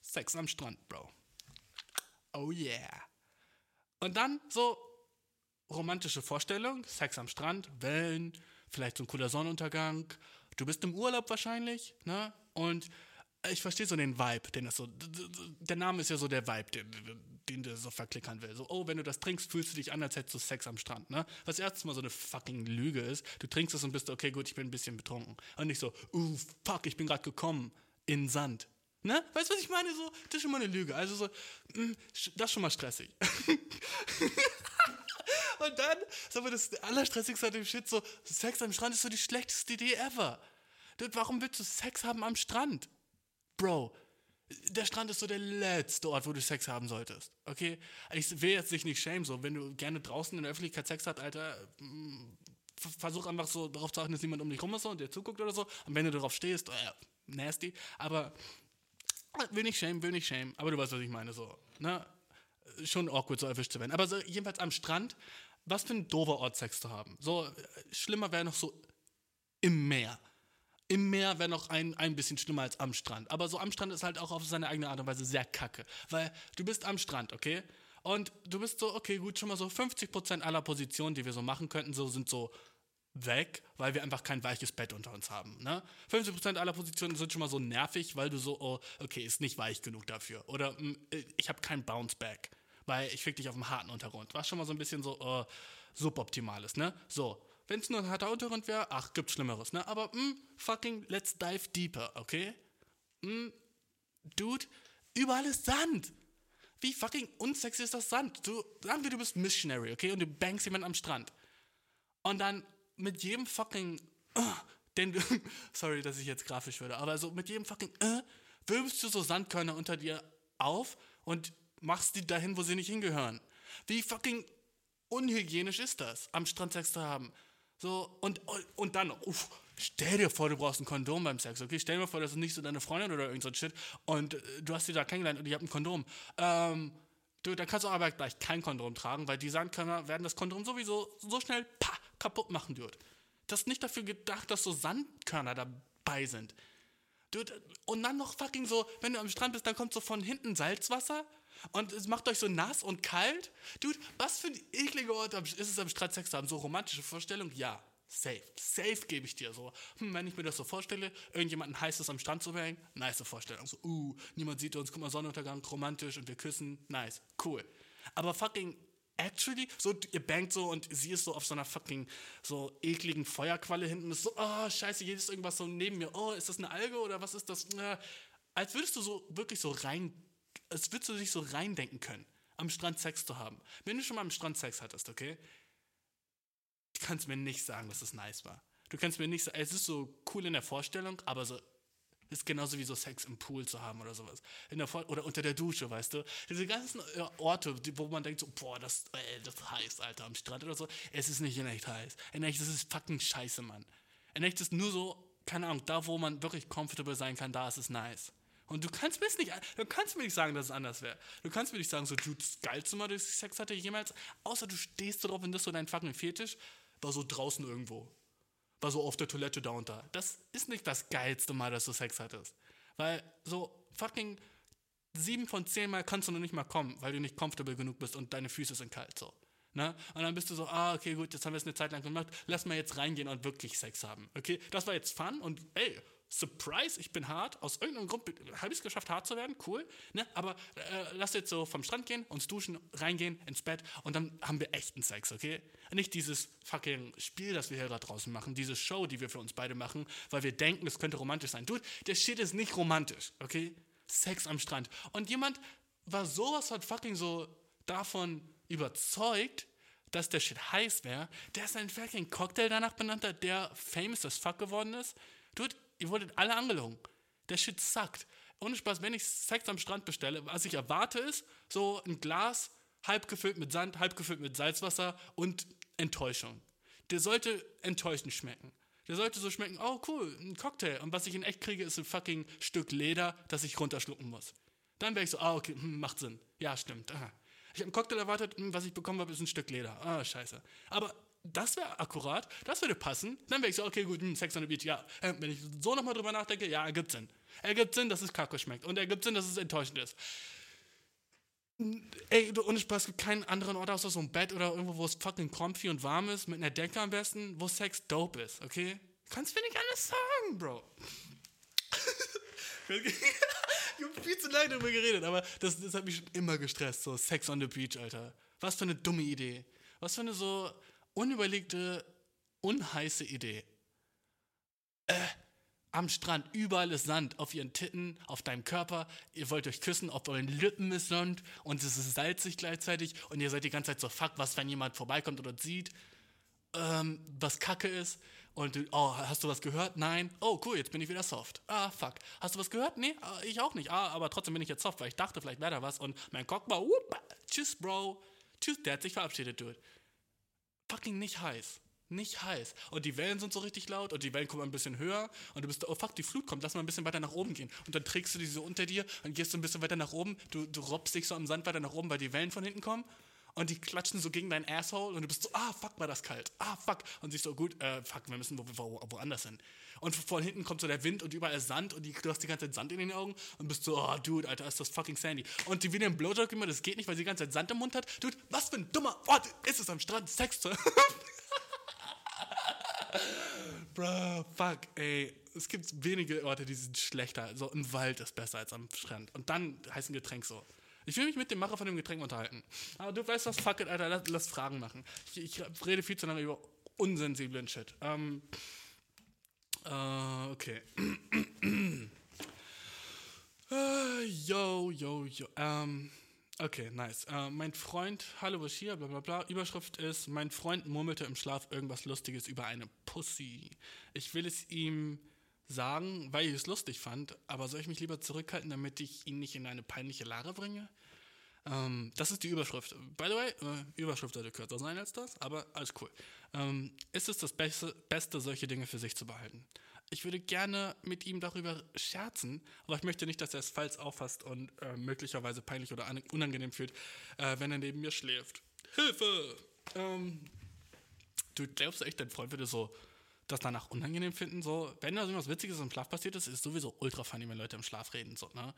Sex am Strand, Bro. Oh yeah. Und dann so romantische Vorstellung, Sex am Strand, Wellen, vielleicht so ein cooler Sonnenuntergang. Du bist im Urlaub wahrscheinlich, ne? Und ich verstehe so den Vibe, den das so. Der Name ist ja so der Vibe, den, den du so verklickern will. So, oh, wenn du das trinkst, fühlst du dich an, als hättest du Sex am Strand, ne? Was erstens mal so eine fucking Lüge ist. Du trinkst es und bist, okay, gut, ich bin ein bisschen betrunken. Und nicht so, uh, fuck, ich bin gerade gekommen in Sand. Ne? Weißt du, was ich meine? So, das ist schon mal eine Lüge. Also so, mh, mm, das ist schon mal stressig. Und dann, sag mal, das Allerstressigste an dem Shit, so, Sex am Strand ist so die schlechteste Idee ever. Warum willst du Sex haben am Strand? Bro, der Strand ist so der letzte Ort, wo du Sex haben solltest. Okay? Ich will jetzt dich nicht schämen, so, wenn du gerne draußen in der Öffentlichkeit Sex hast, Alter, mm, versuch einfach so darauf zu achten, dass niemand um dich rum ist und der zuguckt oder so. Und wenn du darauf stehst, äh, nasty. Aber will nicht schämen, will nicht schämen. Aber du weißt, was ich meine, so. Ne? Schon awkward, so erwischt zu werden. Aber so, jedenfalls am Strand was für ein doofer Ort Sex zu haben. So, schlimmer wäre noch so im Meer. Im Meer wäre noch ein, ein bisschen schlimmer als am Strand. Aber so am Strand ist halt auch auf seine eigene Art und Weise sehr kacke. Weil du bist am Strand, okay? Und du bist so, okay, gut, schon mal so 50% aller Positionen, die wir so machen könnten, so sind so weg, weil wir einfach kein weiches Bett unter uns haben. Ne? 50% aller Positionen sind schon mal so nervig, weil du so, oh, okay, ist nicht weich genug dafür. Oder mm, ich habe kein Bounce-Back weil ich fick dich auf dem harten Untergrund. Was schon mal so ein bisschen so äh, suboptimal ist, ne? So, wenn es nur ein harter Untergrund wäre, ach, gibt's Schlimmeres, ne? Aber, mh, mm, fucking, let's dive deeper, okay? Mh, mm, dude, überall ist Sand. Wie fucking unsexy ist das Sand? Du, sagen wir, du bist Missionary, okay? Und du bangst jemanden am Strand. Und dann mit jedem fucking, uh, den du, sorry, dass ich jetzt grafisch würde, aber so mit jedem fucking, uh, wirbelst du so Sandkörner unter dir auf und machst die dahin, wo sie nicht hingehören. Wie fucking unhygienisch ist das, am Strand Sex zu haben? So, und, und dann, uff, stell dir vor, du brauchst ein Kondom beim Sex, okay? Stell dir vor, das ist nicht so deine Freundin oder irgend so ein Shit und äh, du hast sie da kennengelernt und ihr habt ein Kondom. Ähm, du, dann kannst du aber gleich kein Kondom tragen, weil die Sandkörner werden das Kondom sowieso so schnell pa, kaputt machen, dude. Das ist nicht dafür gedacht, dass so Sandkörner dabei sind. Dude, und dann noch fucking so, wenn du am Strand bist, dann kommt so von hinten Salzwasser und es macht euch so nass und kalt. Dude, was für ein ekliger Ort ist es am Strand Sex zu haben? So romantische Vorstellung? Ja. Safe. Safe gebe ich dir so. Hm, wenn ich mir das so vorstelle, irgendjemanden heißes am Strand zu bringen, nice Vorstellung. So, uh, niemand sieht uns, guck mal, Sonnenuntergang, romantisch und wir küssen, nice, cool. Aber fucking actually, so, ihr bangt so und sie ist so auf so einer fucking, so ekligen Feuerqualle hinten, ist so, oh, scheiße, hier ist irgendwas so neben mir, oh, ist das eine Alge oder was ist das? Äh, als würdest du so wirklich so rein als würdest du dich so reindenken können, am Strand Sex zu haben. Wenn du schon mal am Strand Sex hattest, okay? Du kannst mir nicht sagen, dass es nice war. Du kannst mir nicht sagen, es ist so cool in der Vorstellung, aber so ist genauso wie so Sex im Pool zu haben oder sowas. In der oder unter der Dusche, weißt du? Diese ganzen äh, Orte, wo man denkt so, boah, das, ey, das ist heiß, Alter, am Strand oder so. Es ist nicht in echt heiß. In echt ist es fucking scheiße, Mann. In echt ist nur so, keine Ahnung, da wo man wirklich comfortable sein kann, da ist es nice. Und du kannst mir nicht, du kannst mir nicht sagen, dass es anders wäre. Du kannst mir nicht sagen, so, du, das geilste Mal, dass ich Sex hatte jemals, außer du stehst drauf und das so dein fucking Fetisch, war so draußen irgendwo. War so auf der Toilette da und da. Das ist nicht das geilste Mal, dass du Sex hattest. Weil so fucking sieben von zehn Mal kannst du noch nicht mal kommen, weil du nicht comfortable genug bist und deine Füße sind kalt, so. Ne? Und dann bist du so, ah, okay, gut, jetzt haben wir es eine Zeit lang gemacht, lass mal jetzt reingehen und wirklich Sex haben. Okay, das war jetzt Fun und ey, Surprise, ich bin hart. Aus irgendeinem Grund habe ich es geschafft, hart zu werden. Cool. Ne? Aber äh, lass jetzt so vom Strand gehen, uns duschen, reingehen, ins Bett und dann haben wir echten Sex, okay? Nicht dieses fucking Spiel, das wir hier da draußen machen, diese Show, die wir für uns beide machen, weil wir denken, es könnte romantisch sein. Dude, der Shit ist nicht romantisch, okay? Sex am Strand. Und jemand war sowas von fucking so davon überzeugt, dass der Shit heiß wäre, der ein fucking Cocktail danach benannt hat, der famous as fuck geworden ist. Dude, ihr wurdet alle angelogen. Der Shit suckt. Ohne Spaß, wenn ich Sex am Strand bestelle, was ich erwarte ist, so ein Glas, halb gefüllt mit Sand, halb gefüllt mit Salzwasser und Enttäuschung. Der sollte enttäuschend schmecken. Der sollte so schmecken, oh cool, ein Cocktail. Und was ich in echt kriege, ist ein fucking Stück Leder, das ich runterschlucken muss. Dann wäre ich so, ah, okay, hm, macht Sinn. Ja, stimmt. Aha. Ich habe einen Cocktail erwartet, hm, was ich bekommen habe, ist ein Stück Leder. Ah, scheiße. Aber das wäre akkurat, das würde passen. Dann wäre ich so, okay, gut, hm, Sex on the Beach, ja. Äh, wenn ich so nochmal drüber nachdenke, ja, ergibt Sinn. Ergibt Sinn, dass es kacke schmeckt. Und ergibt Sinn, dass es enttäuschend ist. Ey, du, ohne Spaß, gibt keinen anderen Ort außer so ein Bett oder irgendwo, wo es fucking comfy und warm ist, mit einer Decke am besten, wo Sex dope ist, okay? Kannst du mir nicht alles sagen, Bro. ich habe viel zu lange darüber geredet, aber das, das hat mich schon immer gestresst, so Sex on the Beach, Alter. Was für eine dumme Idee. Was für eine so unüberlegte, unheiße Idee. Äh, am Strand, überall ist Sand, auf ihren Titten, auf deinem Körper, ihr wollt euch küssen, auf euren Lippen ist Sand und es ist salzig gleichzeitig und ihr seid die ganze Zeit so, fuck, was, wenn jemand vorbeikommt oder sieht, ähm, was Kacke ist und du, oh, hast du was gehört? Nein. Oh, cool, jetzt bin ich wieder soft. Ah, fuck. Hast du was gehört? Nee, ah, ich auch nicht. Ah, aber trotzdem bin ich jetzt soft, weil ich dachte, vielleicht wäre da was und mein Cock war, whoop, tschüss, Bro. Tschüss, der hat sich verabschiedet, Dude. Fucking nicht heiß nicht heiß. Und die Wellen sind so richtig laut und die Wellen kommen ein bisschen höher und du bist, oh fuck, die Flut kommt, lass mal ein bisschen weiter nach oben gehen. Und dann trägst du die so unter dir und gehst so ein bisschen weiter nach oben, du, du robbst dich so am Sand weiter nach oben, weil die Wellen von hinten kommen und die klatschen so gegen dein Asshole und du bist so, ah, fuck, war das kalt, ah, fuck. Und siehst so, gut, äh, fuck, wir müssen wo, wo, woanders hin. Und von hinten kommt so der Wind und überall Sand und die, du hast die ganze Zeit Sand in den Augen und bist so, oh, Dude, Alter, ist das fucking Sandy. Und die will den Blowjob immer, das geht nicht, weil sie die ganze Zeit Sand im Mund hat. Dude, was für ein dummer Ort ist es am Strand, Sex zu Bro, fuck, ey. Es gibt wenige Orte, die sind schlechter. So im Wald ist besser als am Strand. Und dann heißt ein Getränk so. Ich will mich mit dem Macher von dem Getränk unterhalten. Aber du weißt was, fuck it, Alter, lass, lass Fragen machen. Ich, ich, rede viel zu lange über unsensiblen Shit. Ähm, äh, okay. äh, yo, yo, yo. Ähm, Okay, nice. Äh, mein Freund, hallo, was hier, bla bla bla. Überschrift ist, mein Freund murmelte im Schlaf irgendwas Lustiges über eine Pussy. Ich will es ihm sagen, weil ich es lustig fand, aber soll ich mich lieber zurückhalten, damit ich ihn nicht in eine peinliche Lage bringe? Ähm, das ist die Überschrift. By the way, äh, Überschrift sollte kürzer sein als das, aber alles cool. Ähm, ist es das Beste, Beste, solche Dinge für sich zu behalten? Ich würde gerne mit ihm darüber scherzen, aber ich möchte nicht, dass er es falsch auffasst und äh, möglicherweise peinlich oder unangenehm fühlt, äh, wenn er neben mir schläft. Hilfe! Ähm, du glaubst echt, dein Freund würde so das danach unangenehm finden? So, wenn da irgendwas Witziges im Schlaf passiert ist, ist es sowieso ultra funny, wenn Leute im Schlaf reden. So, ne?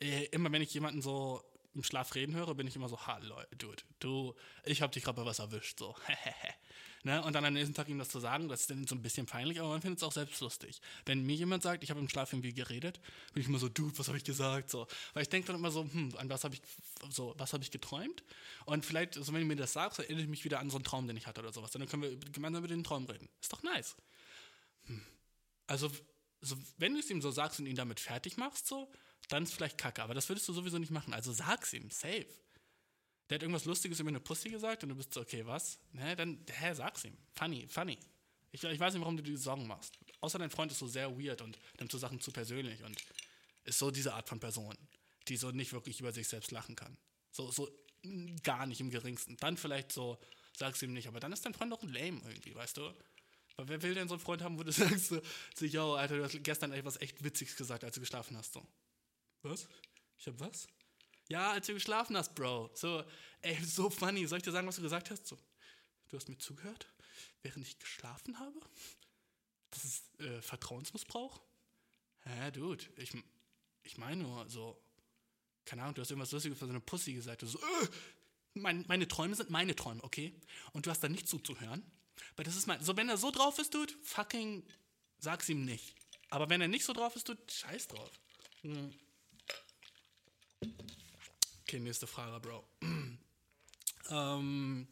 Äh, immer wenn ich jemanden so im Schlaf reden höre, bin ich immer so, ha, Leute, Dude, du, ich hab dich gerade bei was erwischt, so, ne? Und dann am nächsten Tag ihm das zu sagen, das ist dann so ein bisschen peinlich, aber man findet es auch selbst lustig. Wenn mir jemand sagt, ich habe im Schlaf irgendwie geredet, bin ich immer so, Dude, was habe ich gesagt, so, weil ich denke dann immer so, hm, an was habe ich, so, was ich geträumt? Und vielleicht, so, wenn du mir das sagst, erinnere ich mich wieder an so einen Traum, den ich hatte oder sowas, und dann können wir gemeinsam über den Traum reden. Ist doch nice. Hm. Also, so, wenn du es ihm so sagst und ihn damit fertig machst, so, dann ist vielleicht kacke. Aber das würdest du sowieso nicht machen. Also sag's ihm, safe. Der hat irgendwas Lustiges über eine Pussy gesagt und du bist so, okay, was? Ne, dann, hä, sag's ihm. Funny, funny. Ich, ich weiß nicht, warum du dir Sorgen machst. Außer dein Freund ist so sehr weird und nimmt so Sachen zu persönlich und ist so diese Art von Person, die so nicht wirklich über sich selbst lachen kann. So, so gar nicht im geringsten. Dann vielleicht so, sag's ihm nicht, aber dann ist dein Freund auch ein Lame irgendwie, weißt du? Weil wer will denn so einen Freund haben, wo du sagst so, so yo, Alter, du hast gestern etwas echt Witziges gesagt, als du geschlafen hast, so. Was? Ich hab was? Ja, als du geschlafen hast, Bro. So, ey, so funny. Soll ich dir sagen, was du gesagt hast? So, du hast mir zugehört, während ich geschlafen habe? Das ist äh, Vertrauensmissbrauch? Hä, Dude, ich, ich meine nur so, keine Ahnung, du hast irgendwas Lustiges für so eine Pussy gesagt. Du so, äh, mein, meine Träume sind meine Träume, okay? Und du hast da nicht zuzuhören. Weil das ist mein, so wenn er so drauf ist, Dude, fucking sag's ihm nicht. Aber wenn er nicht so drauf ist, du scheiß drauf. Hm. Okay, nächste Frage, Bro. ähm,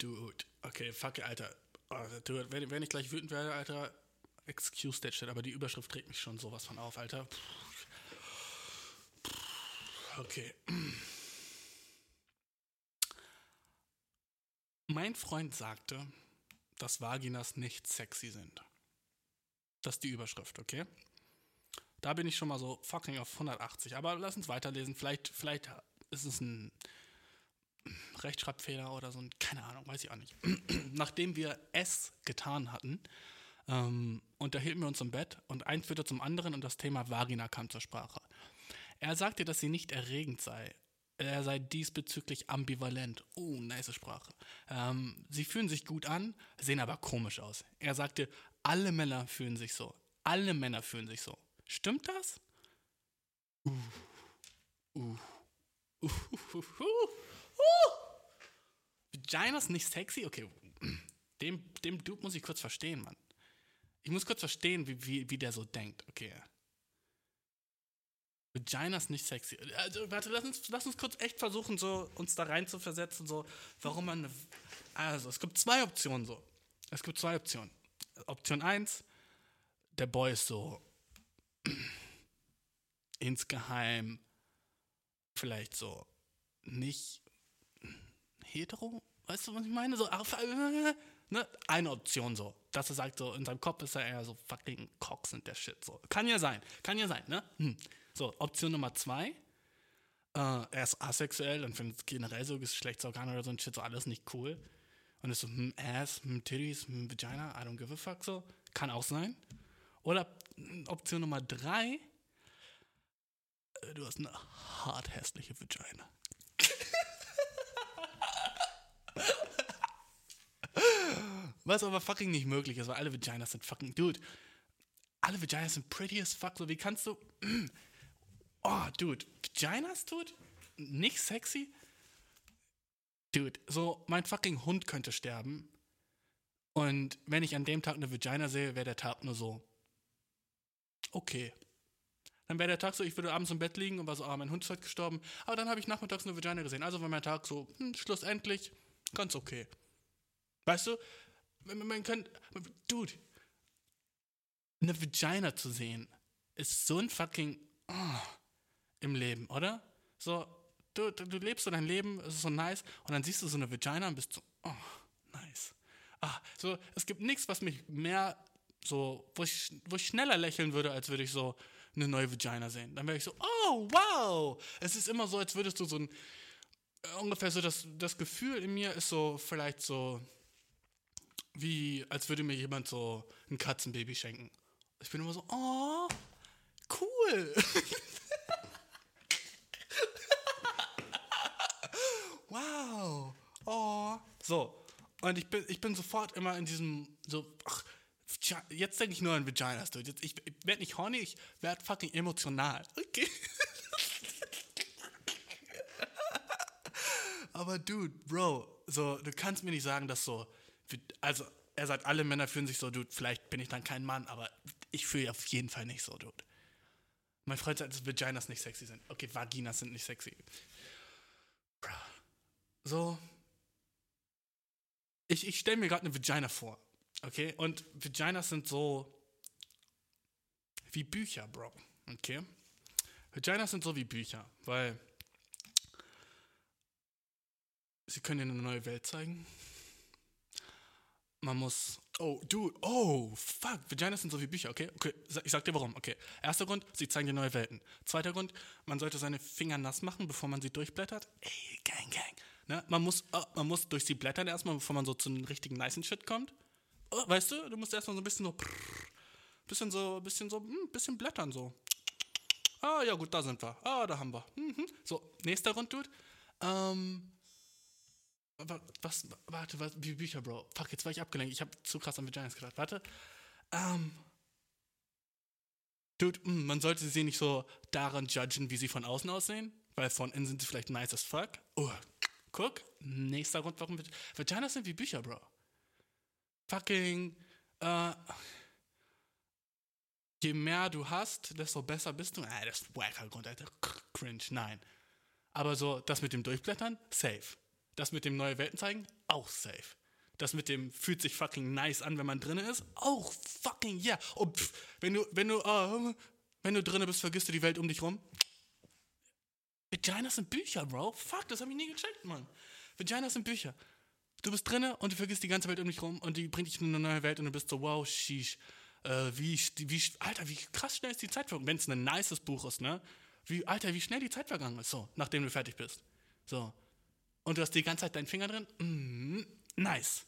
dude. Okay, fuck, Alter. Dude, wenn, wenn ich gleich wütend werde, Alter, excuse that shit, aber die Überschrift trägt mich schon sowas von auf, Alter. Okay. Mein Freund sagte, dass Vaginas nicht sexy sind. Das ist die Überschrift, okay? Da bin ich schon mal so fucking auf 180. Aber lass uns weiterlesen. Vielleicht, vielleicht ist es ein Rechtschreibfehler oder so ein, keine Ahnung, weiß ich auch nicht. Nachdem wir es getan hatten, ähm, unterhielten wir uns im Bett und eins führte zum anderen und das Thema Vagina kam zur Sprache. Er sagte, dass sie nicht erregend sei. Er sei diesbezüglich ambivalent. Oh, nice Sprache. Ähm, sie fühlen sich gut an, sehen aber komisch aus. Er sagte, alle Männer fühlen sich so. Alle Männer fühlen sich so. Stimmt das? Uh. Uh. Uh. Uh. Uh. Vagina ist nicht sexy? Okay. Dem, dem Dude muss ich kurz verstehen, Mann. Ich muss kurz verstehen, wie, wie, wie der so denkt. Okay. Vagina ist nicht sexy. Also, warte, lass uns, lass uns kurz echt versuchen, so, uns da rein zu versetzen, so, warum man. Eine, also, es gibt zwei Optionen so. Es gibt zwei Optionen. Option 1, der Boy ist so insgeheim vielleicht so nicht hetero, weißt du, was ich meine? So, äh, ne? Eine Option so, dass er sagt, so in seinem Kopf ist er eher so fucking Cox und der Shit. So. Kann ja sein, kann ja sein, ne? Hm. So, Option Nummer zwei, äh, er ist asexuell und findet generell so Geschlechtsorgane oder so ein Shit so alles nicht cool. Und ist so, hm, Ass, hm, Titties, hm, Vagina, I don't give a fuck, so. Kann auch sein. Oder hm, Option Nummer drei, du hast eine hart hässliche Vagina. Was aber fucking nicht möglich ist, weil alle Vaginas sind fucking, dude, alle Vaginas sind pretty as fuck, so wie kannst du, oh, dude, Vaginas, dude, nicht sexy? Dude, so, mein fucking Hund könnte sterben und wenn ich an dem Tag eine Vagina sehe, wäre der Tag nur so, okay. Dann wäre der Tag so, ich würde abends im Bett liegen und war so, ah, mein Hund ist heute gestorben. Aber dann habe ich nachmittags eine Vagina gesehen. Also war mein Tag so, hm, schlussendlich, ganz okay. Weißt du, man kann, dude, eine Vagina zu sehen, ist so ein fucking oh, im Leben, oder? So, du, du, du, lebst so dein Leben, es ist so nice, und dann siehst du so eine Vagina und bist so, oh, nice. Ah, so, es gibt nichts, was mich mehr so, wo ich, wo ich schneller lächeln würde, als würde ich so eine neue Vagina sehen. Dann wäre ich so, oh, wow. Es ist immer so, als würdest du so ein, ungefähr so, das, das Gefühl in mir ist so, vielleicht so, wie, als würde mir jemand so ein Katzenbaby schenken. Ich bin immer so, oh, cool. wow. Oh. So. Und ich bin, ich bin sofort immer in diesem, so, jetzt denke ich nur an Vaginas, dude. Jetzt, ich, ich werde nicht horny, ich werde fucking emotional. Okay. Aber dude, Bro, so, du kannst mir nicht sagen, dass so, also er sagt, alle Männer fühlen sich so, dude, vielleicht bin ich dann kein Mann, aber ich fühle auf jeden Fall nicht so, dude. Mein Freund sagt, dass Vaginas nicht sexy sind. Okay, Vaginas sind nicht sexy. Bro. So. Ich, ich stelle mir gerade eine Vagina vor. Okay? Und Vaginas sind so wie Bücher, Bro. Okay? Vaginas sind so wie Bücher, weil sie können dir eine neue Welt zeigen. Man muss. Oh, du, oh, fuck. Vaginas sind so wie Bücher, okay? Okay, ich sag dir warum. Okay. Erster Grund, sie zeigen dir neue Welten. Zweiter Grund, man sollte seine Finger nass machen, bevor man sie durchblättert. Ey, gang, gang. Ne? Man, muss, oh, man muss durch sie blättern erstmal, bevor man so zu einem richtigen nice Shit kommt. Oh, weißt du, du musst erstmal so ein bisschen so. Bisschen so, bisschen so, hm, bisschen blättern so. Ah, ja, gut, da sind wir. Ah, da haben wir. Mhm. So, nächster Grund, Dude. Ähm, was, warte, was, wie Bücher, Bro. Fuck, jetzt war ich abgelenkt. Ich habe zu krass an Vaginas gedacht. Warte. Ähm. Dude, mh, hm, man sollte sie nicht so daran judgen, wie sie von außen aussehen, weil von innen sind sie vielleicht nice as fuck. Oh, guck. Nächster Grund, warum Vaginas sind wie Bücher, Bro. Fucking, äh, je mehr du hast, desto besser bist du. Ah, das ist wacker Grund, Alter. Cringe, nein. Aber so, das mit dem Durchblättern, safe. Das mit dem neue Welten zeigen, auch safe. Das mit dem fühlt sich fucking nice an, wenn man drin ist, auch fucking yeah. Und pff, wenn du, wenn du, uh, wenn du drin bist, vergisst du die Welt um dich rum. Vaginas sind Bücher, Bro. Fuck, das hab ich nie gecheckt, Mann. Vaginas sind Bücher. Du bist drinne und du vergisst die ganze Welt um dich rum und die bringt dich in eine neue Welt und du bist so, wow, sheesh. Äh, wie, wie, Alter, wie krass schnell ist die Zeit vergangen. Wenn es ein nices Buch ist, ne? Wie, Alter, wie schnell die Zeit vergangen ist, so, nachdem du fertig bist. So. Und du hast die ganze Zeit deinen Finger drin. Mm, nice.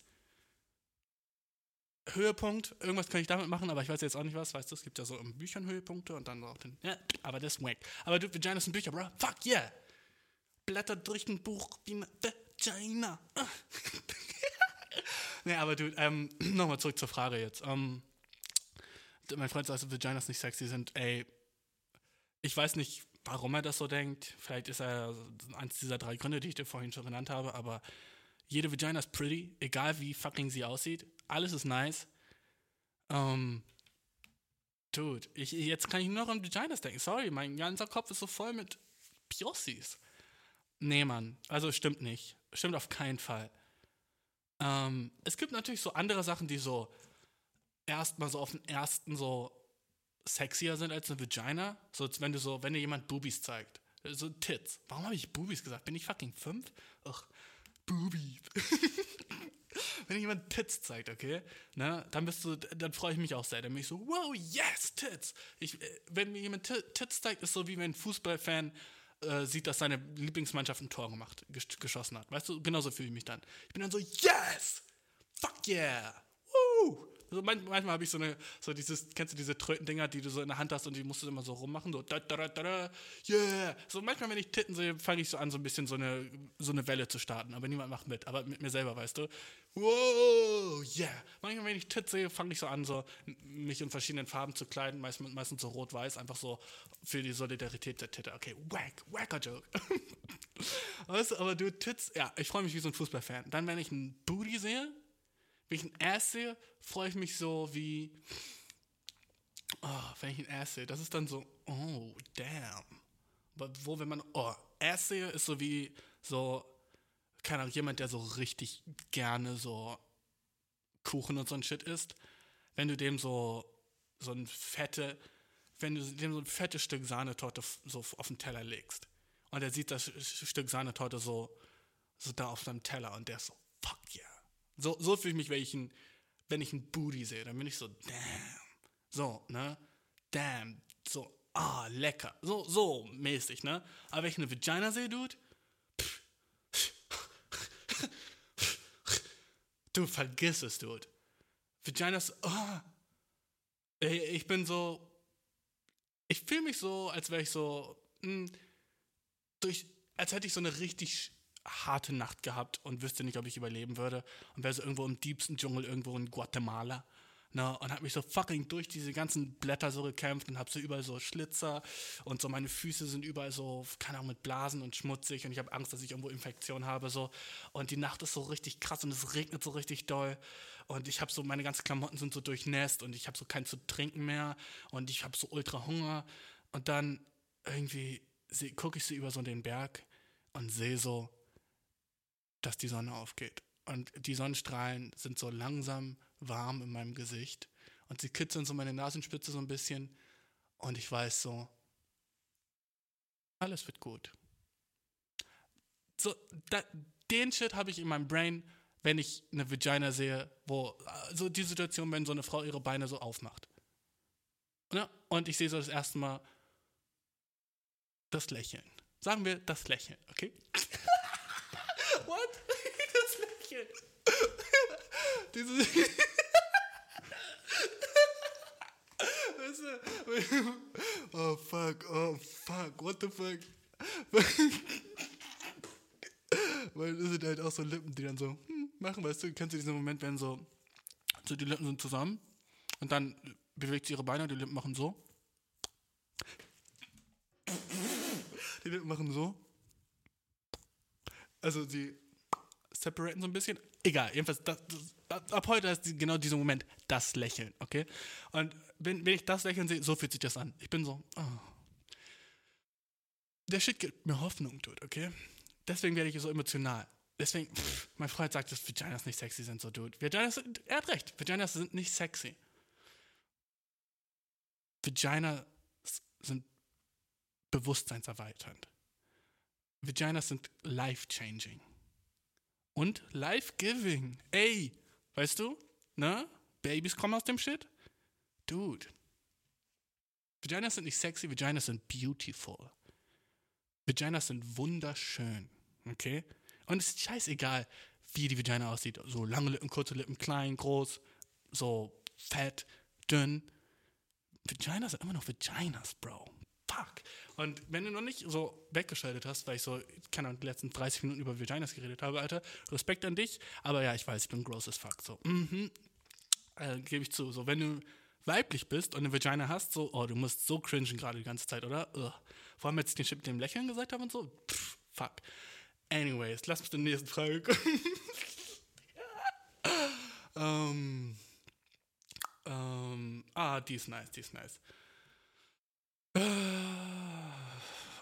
Höhepunkt, irgendwas kann ich damit machen, aber ich weiß jetzt auch nicht was. Weißt du, es gibt ja so in Büchern Höhepunkte und dann auch den. Ja, aber das ist wack. Aber du, Vagina sind Bücher, bro. Fuck yeah. Blätter durch ein Buch wie eine Vagina. nee, aber du, ähm, nochmal zurück zur Frage jetzt. Ähm, mein Freund sagt, Vaginas nicht sexy sind. Ey, ich weiß nicht, warum er das so denkt. Vielleicht ist er eins dieser drei Gründe, die ich dir vorhin schon genannt habe, aber jede Vagina ist pretty, egal wie fucking sie aussieht. Alles ist nice. Ähm, dude, ich, jetzt kann ich nur noch an Vaginas denken. Sorry, mein ganzer Kopf ist so voll mit Piossis. Nee, Mann, also stimmt nicht. Stimmt auf keinen Fall. Ähm, es gibt natürlich so andere Sachen, die so erstmal so auf den ersten so sexier sind als eine Vagina. So, wenn du so, wenn dir jemand Boobies zeigt. So Tits. Warum habe ich Boobies gesagt? Bin ich fucking fünf? Ach, Boobies. wenn dir jemand Tits zeigt, okay, ne, dann bist du, dann freue ich mich auch sehr. Dann bin ich so, wow, yes, Tits. Ich, äh, wenn mir jemand Tits zeigt, ist so wie wenn ein Fußballfan äh, sieht, dass seine Lieblingsmannschaft ein Tor gemacht, geschossen hat. Weißt du, genauso fühle ich mich dann. Ich bin dann so, yes! Fuck yeah! Woo! Also manchmal habe ich so eine, so dieses, kennst du diese Tröten-Dinger, die du so in der Hand hast und die musst du immer so rummachen, so da, da, da, da, yeah. So manchmal, wenn ich Titten sehe, fange ich so an, so ein bisschen so eine, so eine Welle zu starten, aber niemand macht mit, aber mit mir selber, weißt du. Wow, yeah. Manchmal, wenn ich Titten sehe, fange ich so an, so mich in verschiedenen Farben zu kleiden, meistens, meistens so rot-weiß, einfach so für die Solidarität der Titte. Okay, wack, wacker Joke. weißt du, aber du Tits, ja, ich freue mich wie so ein Fußballfan. Dann, wenn ich ein Booty sehe, wenn ich ein Ass sehe, freue ich mich so wie. Oh, wenn ich ein Ass sehe, das ist dann so, oh, damn. Aber wo, wenn man, oh, Ass sehe, ist so wie so, keine Ahnung, jemand, der so richtig gerne so Kuchen und so ein Shit isst. Wenn du dem so, so ein fette, wenn du dem so ein fettes Stück Sahnetorte so auf den Teller legst. Und er sieht das Stück Sahnetorte so, so da auf seinem Teller und der ist so, fuck yeah. So, so fühle ich mich, wenn ich, ein, wenn ich ein Booty sehe. Dann bin ich so, damn. So, ne? Damn. So, ah, lecker. So, so mäßig, ne? Aber wenn ich eine Vagina sehe, Dude, du vergiss es, Dude. Vaginas, oh. Ich bin so, ich fühle mich so, als wäre ich so, mh, hm, durch, als hätte ich so eine richtig harte Nacht gehabt und wüsste nicht, ob ich überleben würde. Und wäre so irgendwo im tiefsten Dschungel, irgendwo in Guatemala. Ne, und habe mich so fucking durch diese ganzen Blätter so gekämpft und habe so überall so Schlitzer und so meine Füße sind überall so, keine Ahnung, mit Blasen und schmutzig und ich habe Angst, dass ich irgendwo Infektion habe so und die Nacht ist so richtig krass und es regnet so richtig doll und ich habe so, meine ganzen Klamotten sind so durchnässt und ich habe so kein zu trinken mehr und ich habe so ultra Hunger und dann irgendwie gucke ich so über so den Berg und sehe so dass die Sonne aufgeht. Und die Sonnenstrahlen sind so langsam warm in meinem Gesicht. Und sie kitzeln so meine Nasenspitze so ein bisschen. Und ich weiß so, alles wird gut. So, da, den Shit habe ich in meinem Brain, wenn ich eine Vagina sehe, wo, also die Situation, wenn so eine Frau ihre Beine so aufmacht. Ja, und ich sehe so das erste Mal das Lächeln. Sagen wir das Lächeln, okay? What? Das Lächeln. Diese. weißt du? Oh fuck, oh fuck, what the fuck? Weil das sind halt auch so Lippen, die dann so hm, machen, weißt du, kennst du diesen Moment, wenn so, so die Lippen sind zusammen und dann bewegt sie ihre Beine und die Lippen machen so. Die Lippen machen so. Also sie separaten so ein bisschen. Egal, jedenfalls, das, das, ab, ab heute ist die, genau dieser Moment das Lächeln, okay? Und wenn, wenn ich das Lächeln sehe, so fühlt sich das an. Ich bin so, oh. Der Shit gibt mir Hoffnung, Dude, okay? Deswegen werde ich so emotional. Deswegen, pff, mein Freund sagt, dass Vaginas nicht sexy sind, so, Dude. Vaginas, er hat recht, Vaginas sind nicht sexy. Vaginas sind bewusstseinserweiternd. Vaginas sind life-changing. Und life-giving. Ey, weißt du? Ne? Babys kommen aus dem Shit. Dude. Vaginas sind nicht sexy, Vaginas sind beautiful. Vaginas sind wunderschön. Okay? Und es ist scheißegal, wie die Vagina aussieht. So lange Lippen, kurze Lippen, klein, groß, so fett, dünn. Vaginas sind immer noch Vaginas, Bro. Fuck. Und wenn du noch nicht so weggeschaltet hast, weil ich so, keine Ahnung, die letzten 30 Minuten über Vaginas geredet habe, Alter, Respekt an dich. Aber ja, ich weiß, ich bin gross as fuck. So, mhm. Äh, Gebe ich zu. So, wenn du weiblich bist und eine Vagina hast, so, oh, du musst so cringen gerade die ganze Zeit, oder? Ugh. Vor allem, als ich den Shit mit dem Lächeln gesagt habe und so. Pff, fuck. Anyways, lass uns zur nächsten Frage kommen. ähm, ähm, ah, die ist nice, die ist nice.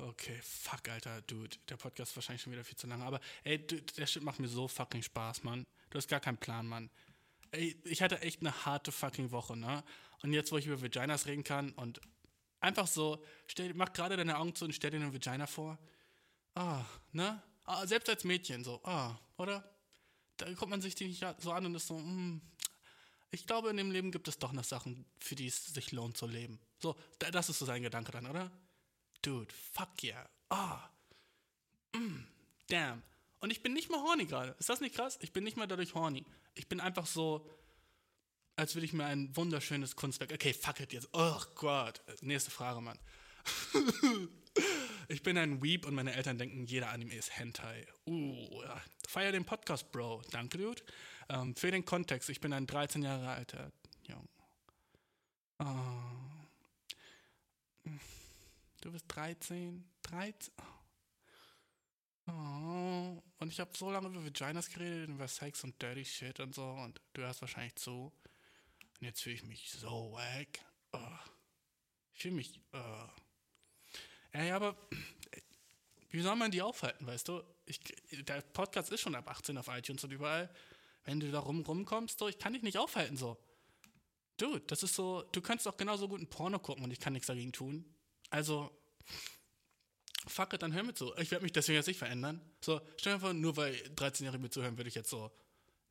Okay, fuck, Alter, Dude. Der Podcast ist wahrscheinlich schon wieder viel zu lange. Aber, ey, dude, der Shit macht mir so fucking Spaß, Mann. Du hast gar keinen Plan, Mann. Ey, ich hatte echt eine harte fucking Woche, ne? Und jetzt, wo ich über Vaginas reden kann und einfach so, stell, mach gerade deine Augen zu und stell dir eine Vagina vor. Ah, ne? Ah, selbst als Mädchen so, ah, oder? Da guckt man sich die nicht so an und ist so, hm, ich glaube, in dem Leben gibt es doch noch Sachen, für die es sich lohnt zu leben. So, das ist so sein Gedanke dann, oder? Dude, fuck yeah. Ah. Mm, damn. Und ich bin nicht mal horny gerade. Ist das nicht krass? Ich bin nicht mal dadurch horny. Ich bin einfach so, als würde ich mir ein wunderschönes Kunstwerk. Okay, fuck it jetzt. Oh Gott. Nächste Frage, Mann. ich bin ein Weep und meine Eltern denken, jeder Anime ist Hentai. Uh, ja. feier den Podcast, Bro. Danke, Dude. Ähm, für den Kontext, ich bin ein 13 Jahre alter Junge. Oh. Du bist 13? 13? Oh. Und ich habe so lange über Vaginas geredet, über Sex und Dirty Shit und so. Und du hörst wahrscheinlich zu. Und jetzt fühle ich mich so wack. Oh. Ich fühle mich. Oh. Ey, aber wie soll man die aufhalten, weißt du? Ich, der Podcast ist schon ab 18 auf iTunes und überall. Wenn du da rum, rumkommst, so, ich kann dich nicht aufhalten, so. Dude, das ist so, du könntest auch genauso gut ein Porno gucken und ich kann nichts dagegen tun. Also, fuck it, dann hör mir zu. Ich werde mich deswegen jetzt nicht verändern. So, stell dir vor, nur weil 13-Jährige mir zuhören, würde ich jetzt so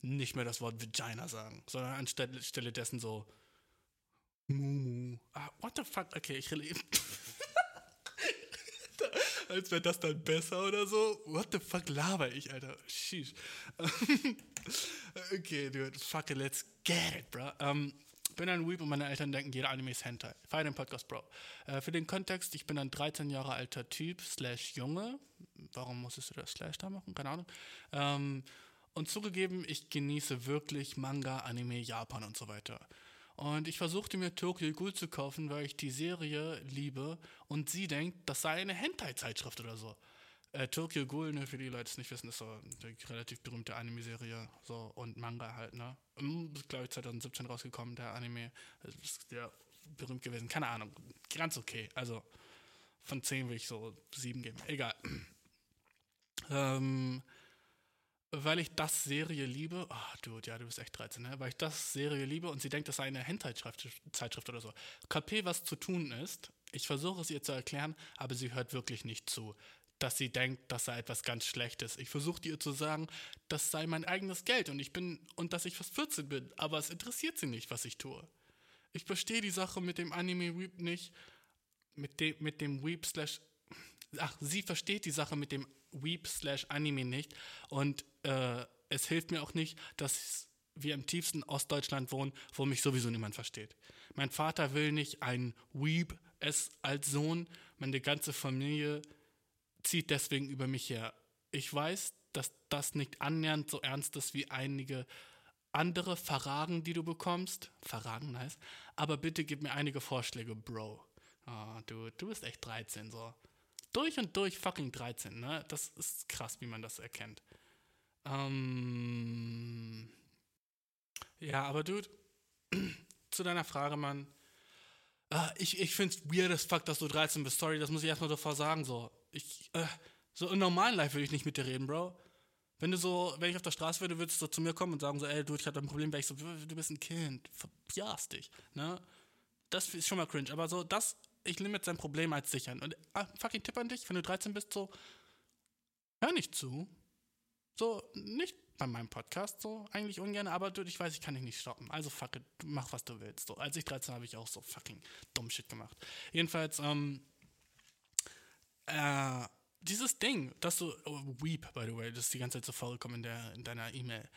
nicht mehr das Wort Vagina sagen, sondern anstelle dessen so Mumu. Ah, what the fuck? Okay, ich rede. Als wäre das dann besser oder so. What the fuck laber ich, Alter? Sheesh. okay, dude, fuck it, let's get it, bro. Um, bin ein Weep und meine Eltern denken, jeder Anime ist Hentai. Feier den Podcast, Bro. Äh, für den Kontext, ich bin ein 13 Jahre alter Typ, slash Junge. Warum musstest du das Slash da machen? Keine Ahnung. Ähm, und zugegeben, ich genieße wirklich Manga, Anime, Japan und so weiter. Und ich versuchte mir Tokyo Ghoul zu kaufen, weil ich die Serie liebe und sie denkt, das sei eine Hentai-Zeitschrift oder so. Äh, Tokyo Ghoul, ne, für die Leute, die es nicht wissen, ist so eine relativ berühmte Anime-Serie so, und Manga halt, ne? Ist, glaube ich, 2017 rausgekommen, der Anime. Ist ja berühmt gewesen. Keine Ahnung. Ganz okay. Also von 10 will ich so 7 geben. Egal. Ähm, weil ich das Serie liebe, oh, Dude, ja, du bist echt 13, ne? Weil ich das Serie liebe und sie denkt, das sei eine Hentai-Zeitschrift oder so. KP, was zu tun ist, ich versuche es ihr zu erklären, aber sie hört wirklich nicht zu dass sie denkt, das sei etwas ganz Schlechtes. Ich versuchte ihr zu sagen, das sei mein eigenes Geld und ich bin und dass ich fast 14 bin, aber es interessiert sie nicht, was ich tue. Ich verstehe die Sache mit dem Anime Weep nicht, mit dem mit dem Weep slash ach, sie versteht die Sache mit dem Weep slash Anime nicht und äh, es hilft mir auch nicht, dass wir im tiefsten Ostdeutschland wohnen, wo mich sowieso niemand versteht. Mein Vater will nicht ein Weep es als Sohn, meine ganze Familie zieht deswegen über mich her. Ich weiß, dass das nicht annähernd so ernst ist wie einige andere Verragen, die du bekommst. Verragen, nice. Aber bitte gib mir einige Vorschläge, Bro. Oh, du, du bist echt 13, so. Durch und durch fucking 13, ne? Das ist krass, wie man das erkennt. Ähm. Ja, aber Dude, zu deiner Frage, Mann. Äh, ich ich finde es weird as fuck, dass du 13 bist. Sorry, das muss ich erstmal davor sagen. So, ich, äh, so im normalen Life will ich nicht mit dir reden, Bro. Wenn du so, wenn ich auf der Straße würde, würdest du so zu mir kommen und sagen so, ey, du, ich hatte ein Problem, wäre ich so, du bist ein Kind, verpiast dich, ne? Das ist schon mal cringe, aber so, das, ich nehme jetzt dein Problem als sichern. Und ah, fucking Tipp an dich, wenn du 13 bist, so, hör nicht zu. So, nicht bei meinem Podcast, so, eigentlich ungern, aber du, ich weiß, ich kann dich nicht stoppen. Also fuck it, mach was du willst. So, als ich 13 habe ich auch so fucking dumm Shit gemacht. Jedenfalls, ähm, äh, dieses Ding, dass du, oh, Weep, by the way, das ist die ganze Zeit so vorgekommen in, der, in deiner E-Mail.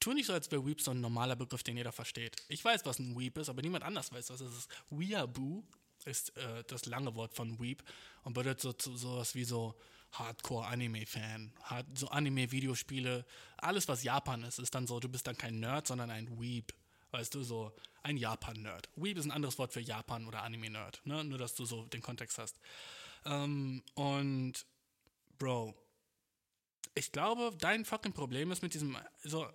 Tu nicht so, als wäre Weep so ein normaler Begriff, den jeder versteht. Ich weiß, was ein Weep ist, aber niemand anders weiß, was es ist. Weeaboo ist äh, das lange Wort von Weep und bedeutet so, so sowas wie so Hardcore-Anime-Fan. Hard, so Anime-Videospiele, alles, was Japan ist, ist dann so, du bist dann kein Nerd, sondern ein Weep. Weißt du, so ein Japan-Nerd. Weep ist ein anderes Wort für Japan oder Anime-Nerd, ne? Nur, dass du so den Kontext hast. Ähm, und Bro, ich glaube, dein fucking Problem ist mit diesem, so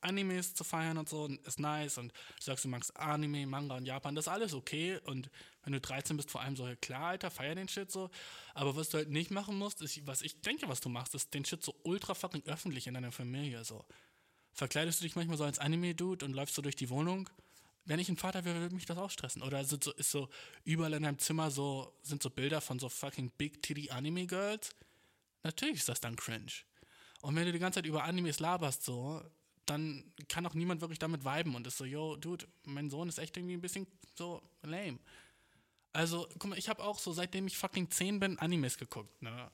Animes zu feiern und so, ist nice und du sagst, du magst Anime, Manga und Japan, das ist alles okay und wenn du 13 bist, vor allem so, klar, Alter, feier den Shit so, aber was du halt nicht machen musst, ist, was ich denke, was du machst, ist den Shit so ultra fucking öffentlich in deiner Familie, so. Verkleidest du dich manchmal so als Anime-Dude und läufst so durch die Wohnung? Wenn ich ein Vater wäre, würde mich das auch stressen. Oder ist so, ist so überall in deinem Zimmer so, sind so Bilder von so fucking Big Titty Anime Girls? Natürlich ist das dann cringe. Und wenn du die ganze Zeit über Animes laberst, so, dann kann auch niemand wirklich damit viben und ist so, yo, dude, mein Sohn ist echt irgendwie ein bisschen so lame. Also, guck mal, ich habe auch so, seitdem ich fucking 10 bin, Animes geguckt, ne?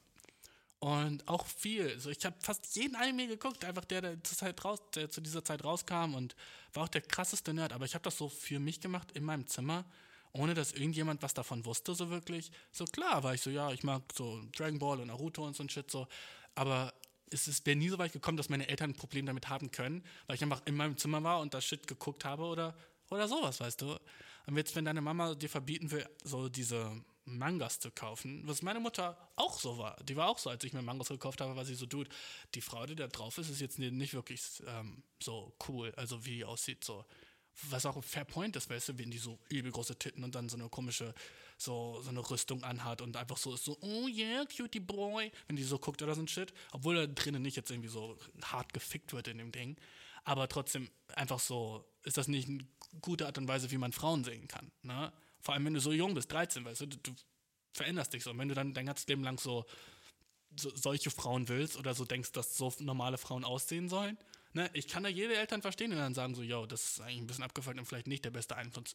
Und auch viel. So, ich habe fast jeden Anime geguckt, einfach der, der, zur Zeit raus, der zu dieser Zeit rauskam und war auch der krasseste Nerd. Aber ich habe das so für mich gemacht in meinem Zimmer ohne dass irgendjemand was davon wusste, so wirklich. So klar war ich so, ja, ich mag so Dragon Ball und Naruto und so ein Shit so, aber es ist wäre nie so weit gekommen, dass meine Eltern ein Problem damit haben können, weil ich einfach in meinem Zimmer war und das Shit geguckt habe oder, oder sowas, weißt du. Und jetzt, wenn deine Mama dir verbieten will, so diese Mangas zu kaufen, was meine Mutter auch so war. Die war auch so, als ich mir Mangas gekauft habe, war sie so, dude, die Frau, die da drauf ist, ist jetzt nicht wirklich ähm, so cool, also wie die aussieht, so. Was auch ein Fair Point ist, weißt du, wenn die so übel große Titten und dann so eine komische, so, so eine Rüstung anhat und einfach so ist so, oh yeah, cutie boy, wenn die so guckt oder so ein Shit, obwohl da drinnen nicht jetzt irgendwie so hart gefickt wird in dem Ding, aber trotzdem einfach so, ist das nicht eine gute Art und Weise, wie man Frauen sehen kann, ne? Vor allem, wenn du so jung bist, 13, weißt du, du, veränderst dich so. Und wenn du dann dein ganzes Leben lang so, so solche Frauen willst oder so denkst, dass so normale Frauen aussehen sollen, ne, ich kann da jede Eltern verstehen, die dann sagen so, yo, das ist eigentlich ein bisschen abgefallen und vielleicht nicht der beste Einfluss,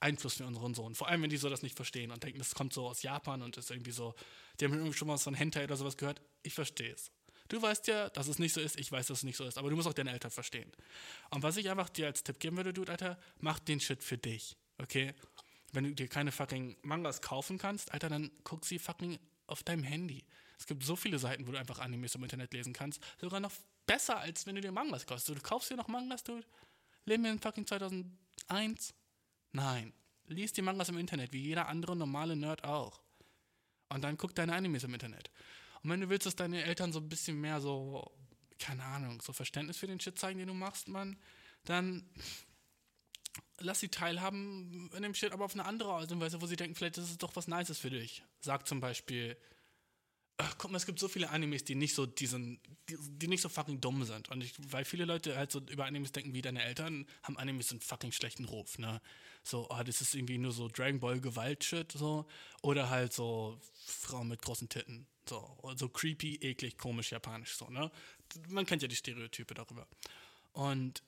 Einfluss für unseren Sohn. Vor allem, wenn die so das nicht verstehen und denken, das kommt so aus Japan und ist irgendwie so, die haben irgendwie schon mal was von Hentai oder sowas gehört. Ich verstehe es. Du weißt ja, dass es nicht so ist, ich weiß, dass es nicht so ist, aber du musst auch deine Eltern verstehen. Und was ich einfach dir als Tipp geben würde, Dude, Alter, mach den Shit für dich, okay? Wenn du dir keine fucking Mangas kaufen kannst, Alter, dann guck sie fucking auf deinem Handy. Es gibt so viele Seiten, wo du einfach Animes im Internet lesen kannst. Sogar noch besser, als wenn du dir Mangas kaufst. Du kaufst dir noch Mangas, du? Leben wir in fucking 2001? Nein. Lies die Mangas im Internet, wie jeder andere normale Nerd auch. Und dann guck deine Animes im Internet. Und wenn du willst, dass deine Eltern so ein bisschen mehr so, keine Ahnung, so Verständnis für den Shit zeigen, den du machst, Mann, dann lass sie teilhaben in dem Shit, aber auf eine andere Art und Weise, wo sie denken, vielleicht ist es doch was Nices für dich. Sag zum Beispiel, Ach, guck mal, es gibt so viele Animes, die nicht so diesen, die, die nicht so fucking dumm sind. Und ich, weil viele Leute halt so über Animes denken, wie deine Eltern, haben Animes einen fucking schlechten Ruf, ne? So, oh, das ist irgendwie nur so Dragon Ball Gewalt-Shit, so. Oder halt so Frauen mit großen Titten. So, so creepy, eklig, komisch, japanisch, so, ne? Man kennt ja die Stereotype darüber. Und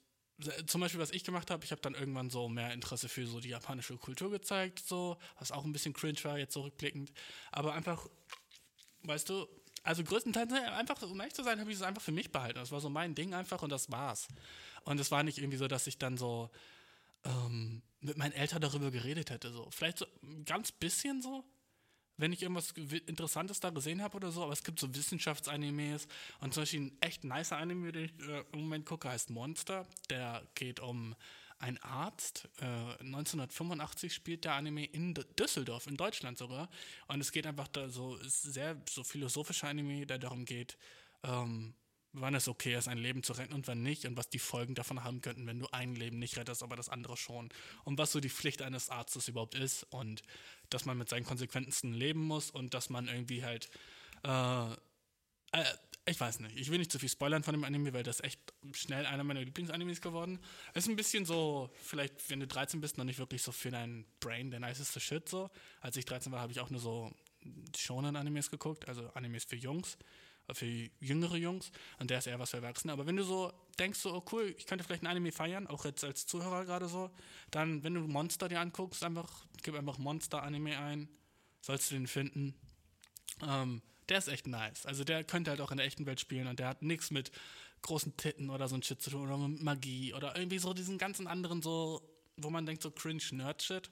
zum Beispiel, was ich gemacht habe, ich habe dann irgendwann so mehr Interesse für so die japanische Kultur gezeigt, so, was auch ein bisschen cringe war, jetzt so rückblickend. Aber einfach Weißt du, also größtenteils ne, einfach, um ehrlich zu sein, habe ich es einfach für mich behalten. Das war so mein Ding einfach und das war's. Und es war nicht irgendwie so, dass ich dann so ähm, mit meinen Eltern darüber geredet hätte. So. Vielleicht so ein ganz bisschen so, wenn ich irgendwas Interessantes da gesehen habe oder so, aber es gibt so Wissenschaftsanimes und zum Beispiel ein echt nicer Anime, den ich äh, im Moment gucke, heißt Monster. Der geht um ein Arzt. Äh, 1985 spielt der Anime in D Düsseldorf, in Deutschland sogar. Und es geht einfach da so, ist sehr so philosophischer Anime, der darum geht, ähm, wann es okay ist, ein Leben zu retten und wann nicht und was die Folgen davon haben könnten, wenn du ein Leben nicht rettest, aber das andere schon. Und was so die Pflicht eines Arztes überhaupt ist und dass man mit seinen Konsequenzen leben muss und dass man irgendwie halt äh, äh, ich weiß nicht, ich will nicht zu viel spoilern von dem Anime, weil das echt schnell einer meiner Lieblingsanimes geworden. Ist ein bisschen so, vielleicht, wenn du 13 bist, noch nicht wirklich so für dein Brain der niceste Shit so. Als ich 13 war, habe ich auch nur so Shonen-Animes geguckt, also Animes für Jungs, für jüngere Jungs. Und der ist eher was für Erwachsene. Aber wenn du so denkst, so, oh cool, ich könnte vielleicht ein Anime feiern, auch jetzt als Zuhörer gerade so, dann, wenn du Monster dir anguckst, einfach, gib einfach Monster-Anime ein, sollst du den finden. Ähm, der ist echt nice. Also der könnte halt auch in der echten Welt spielen und der hat nichts mit großen Titten oder so ein Shit zu tun oder mit Magie oder irgendwie so diesen ganzen anderen so, wo man denkt so cringe Nerd-Shit.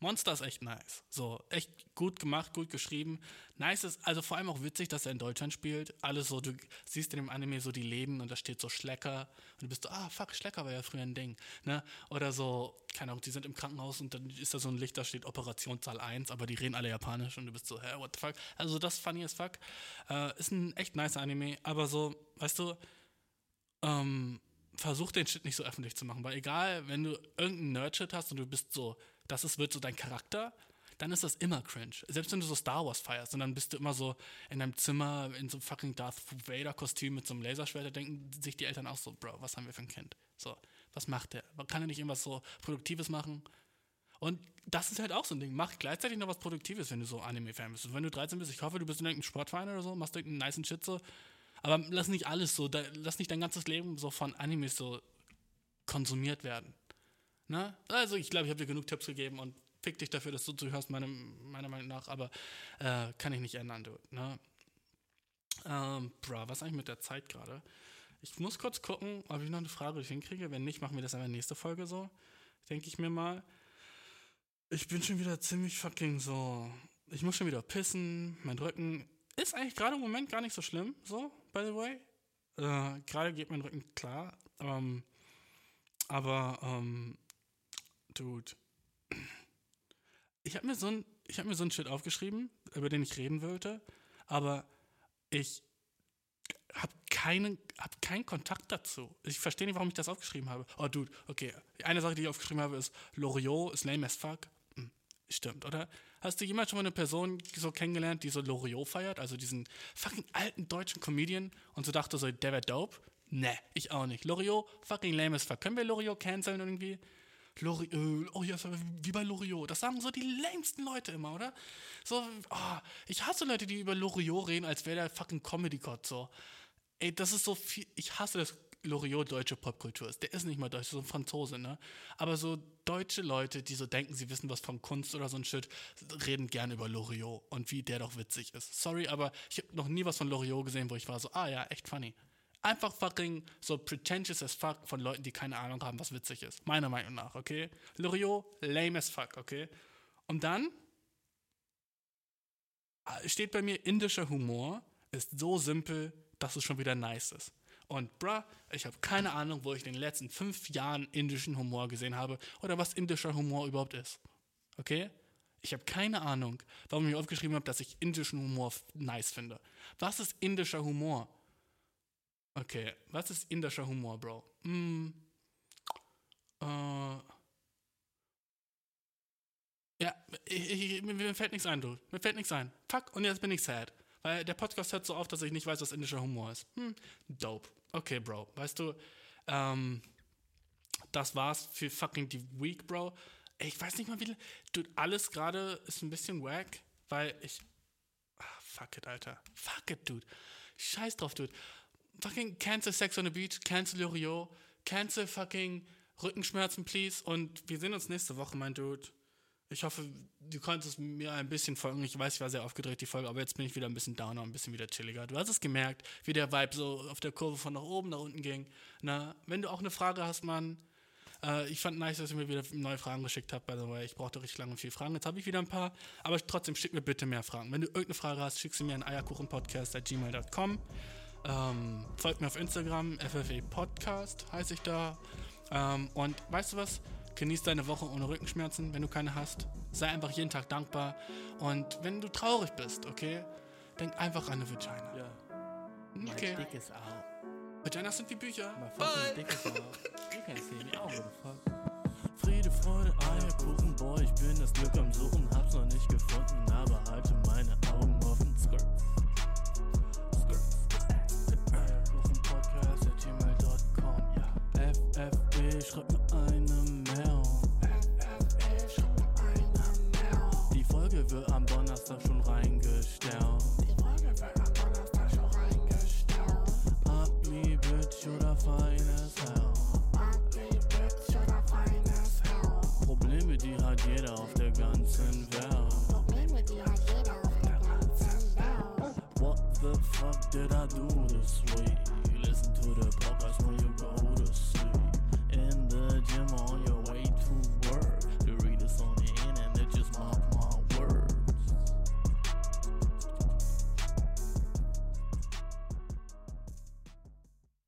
Monster ist echt nice. So, echt gut gemacht, gut geschrieben. Nice ist, also vor allem auch witzig, dass er in Deutschland spielt. Alles so, du siehst in dem Anime so die Leben und da steht so Schlecker und du bist so, ah, fuck, Schlecker war ja früher ein Ding. Ne? Oder so, keine Ahnung, die sind im Krankenhaus und dann ist da so ein Licht, da steht Operationssaal 1, aber die reden alle Japanisch und du bist so, hä, what the fuck? Also das funny as fuck. Äh, ist ein echt nice Anime, aber so, weißt du, ähm, versuch den Shit nicht so öffentlich zu machen, weil egal, wenn du irgendeinen Nerd-Shit hast und du bist so, das ist, wird so dein Charakter, dann ist das immer cringe. Selbst wenn du so Star Wars feierst und dann bist du immer so in deinem Zimmer in so einem fucking Darth Vader-Kostüm mit so einem Laserschwert, da denken sich die Eltern auch so, Bro, was haben wir für ein Kind? So, was macht der? Kann er nicht irgendwas so Produktives machen? Und das ist halt auch so ein Ding. Mach gleichzeitig noch was Produktives, wenn du so Anime-Fan bist. Und wenn du 13 bist, ich hoffe, du bist in irgendeinem Sportverein oder so, machst irgendeinen niceen Shit so. Aber lass nicht alles so, da, lass nicht dein ganzes Leben so von Animes so konsumiert werden. Ne? Also ich glaube, ich habe dir genug Tipps gegeben und fick dich dafür, dass du zuhörst, meine, meiner Meinung nach, aber äh, kann ich nicht ändern, du. Ne? Ähm, bra, was eigentlich mit der Zeit gerade? Ich muss kurz gucken, ob ich noch eine Frage hinkriege. Wenn nicht, machen wir das in der nächsten Folge so. Denke ich mir mal. Ich bin schon wieder ziemlich fucking so. Ich muss schon wieder pissen. Mein Rücken ist eigentlich gerade im Moment gar nicht so schlimm, so, by the way. Äh, gerade geht mein Rücken klar. Ähm, aber ähm, Dude. Ich habe mir so ein, habe mir so ein Shit aufgeschrieben, über den ich reden wollte, aber ich habe keinen, hab keinen Kontakt dazu. Ich verstehe nicht, warum ich das aufgeschrieben habe. Oh, Dude, okay. Eine Sache, die ich aufgeschrieben habe, ist Loriot ist lame as fuck. Hm, stimmt, oder? Hast du jemals schon mal eine Person so kennengelernt, die so Loriot feiert? Also diesen fucking alten deutschen Comedian und so dachte so, der wäre dope? Ne, ich auch nicht. Loriot, fucking lame as fuck. Können wir Loriot canceln irgendwie? L'Oreal, oh ja, wie bei Loriot. Das sagen so die längsten Leute immer, oder? So, oh, ich hasse Leute, die über Loriot reden, als wäre der fucking Comedy-Gott, so. Ey, das ist so viel, ich hasse das Loriot deutsche Popkultur ist. Der ist nicht mal deutsch, so ein Franzose, ne? Aber so deutsche Leute, die so denken, sie wissen was von Kunst oder so ein Shit, reden gerne über Loriot und wie der doch witzig ist. Sorry, aber ich habe noch nie was von Loriot gesehen, wo ich war so, ah ja, echt funny. Einfach fucking so pretentious as fuck von Leuten, die keine Ahnung haben, was witzig ist. Meiner Meinung nach, okay? Loriot, lame as fuck, okay? Und dann steht bei mir indischer Humor, ist so simpel, dass es schon wieder nice ist. Und bruh, ich habe keine Ahnung, wo ich in den letzten fünf Jahren indischen Humor gesehen habe oder was indischer Humor überhaupt ist. Okay? Ich habe keine Ahnung, warum ich aufgeschrieben habe, dass ich indischen Humor nice finde. Was ist indischer Humor? Okay, was ist indischer Humor, Bro? Mm, äh, ja, ich, ich, mir fällt nichts ein, du. Mir fällt nichts ein. Fuck, und jetzt bin ich sad. Weil der Podcast hört so auf, dass ich nicht weiß, was indischer Humor ist. Hm, dope. Okay, Bro. Weißt du, ähm, das war's für fucking die Week, Bro. Ich weiß nicht mal, wie. Dude, alles gerade ist ein bisschen wack, weil ich. Ah, fuck it, Alter. Fuck it, Dude. Scheiß drauf, Dude fucking cancel Sex on the Beach, cancel Loriot, cancel fucking Rückenschmerzen, please. Und wir sehen uns nächste Woche, mein Dude. Ich hoffe, du konntest mir ein bisschen folgen. Ich weiß, ich war sehr aufgedreht, die Folge, aber jetzt bin ich wieder ein bisschen downer, ein bisschen wieder chilliger. Du hast es gemerkt, wie der Vibe so auf der Kurve von nach oben nach unten ging. Na, wenn du auch eine Frage hast, Mann, äh, ich fand nice, dass ihr mir wieder neue Fragen geschickt habt, by the way. Ich brauchte richtig lange und viele Fragen. Jetzt habe ich wieder ein paar, aber trotzdem schick mir bitte mehr Fragen. Wenn du irgendeine Frage hast, schick sie mir an eierkuchenpodcast.gmail.com. Ähm, folgt mir auf Instagram, FFE Podcast heiße ich da. Ähm, und weißt du was? Genieß deine Woche ohne Rückenschmerzen, wenn du keine hast. Sei einfach jeden Tag dankbar. Und wenn du traurig bist, okay, denk einfach an eine Vagina. Ja. Okay. My dick is out. Vaginas sind wie Bücher. My Bye. fucking dick is out. You can't see me, a fuck. Friede, Freude, Eierkuchen, boy, ich bin das Glück am Suchen, hab's noch nicht gefunden, aber halte meine Augen offen. Skirt.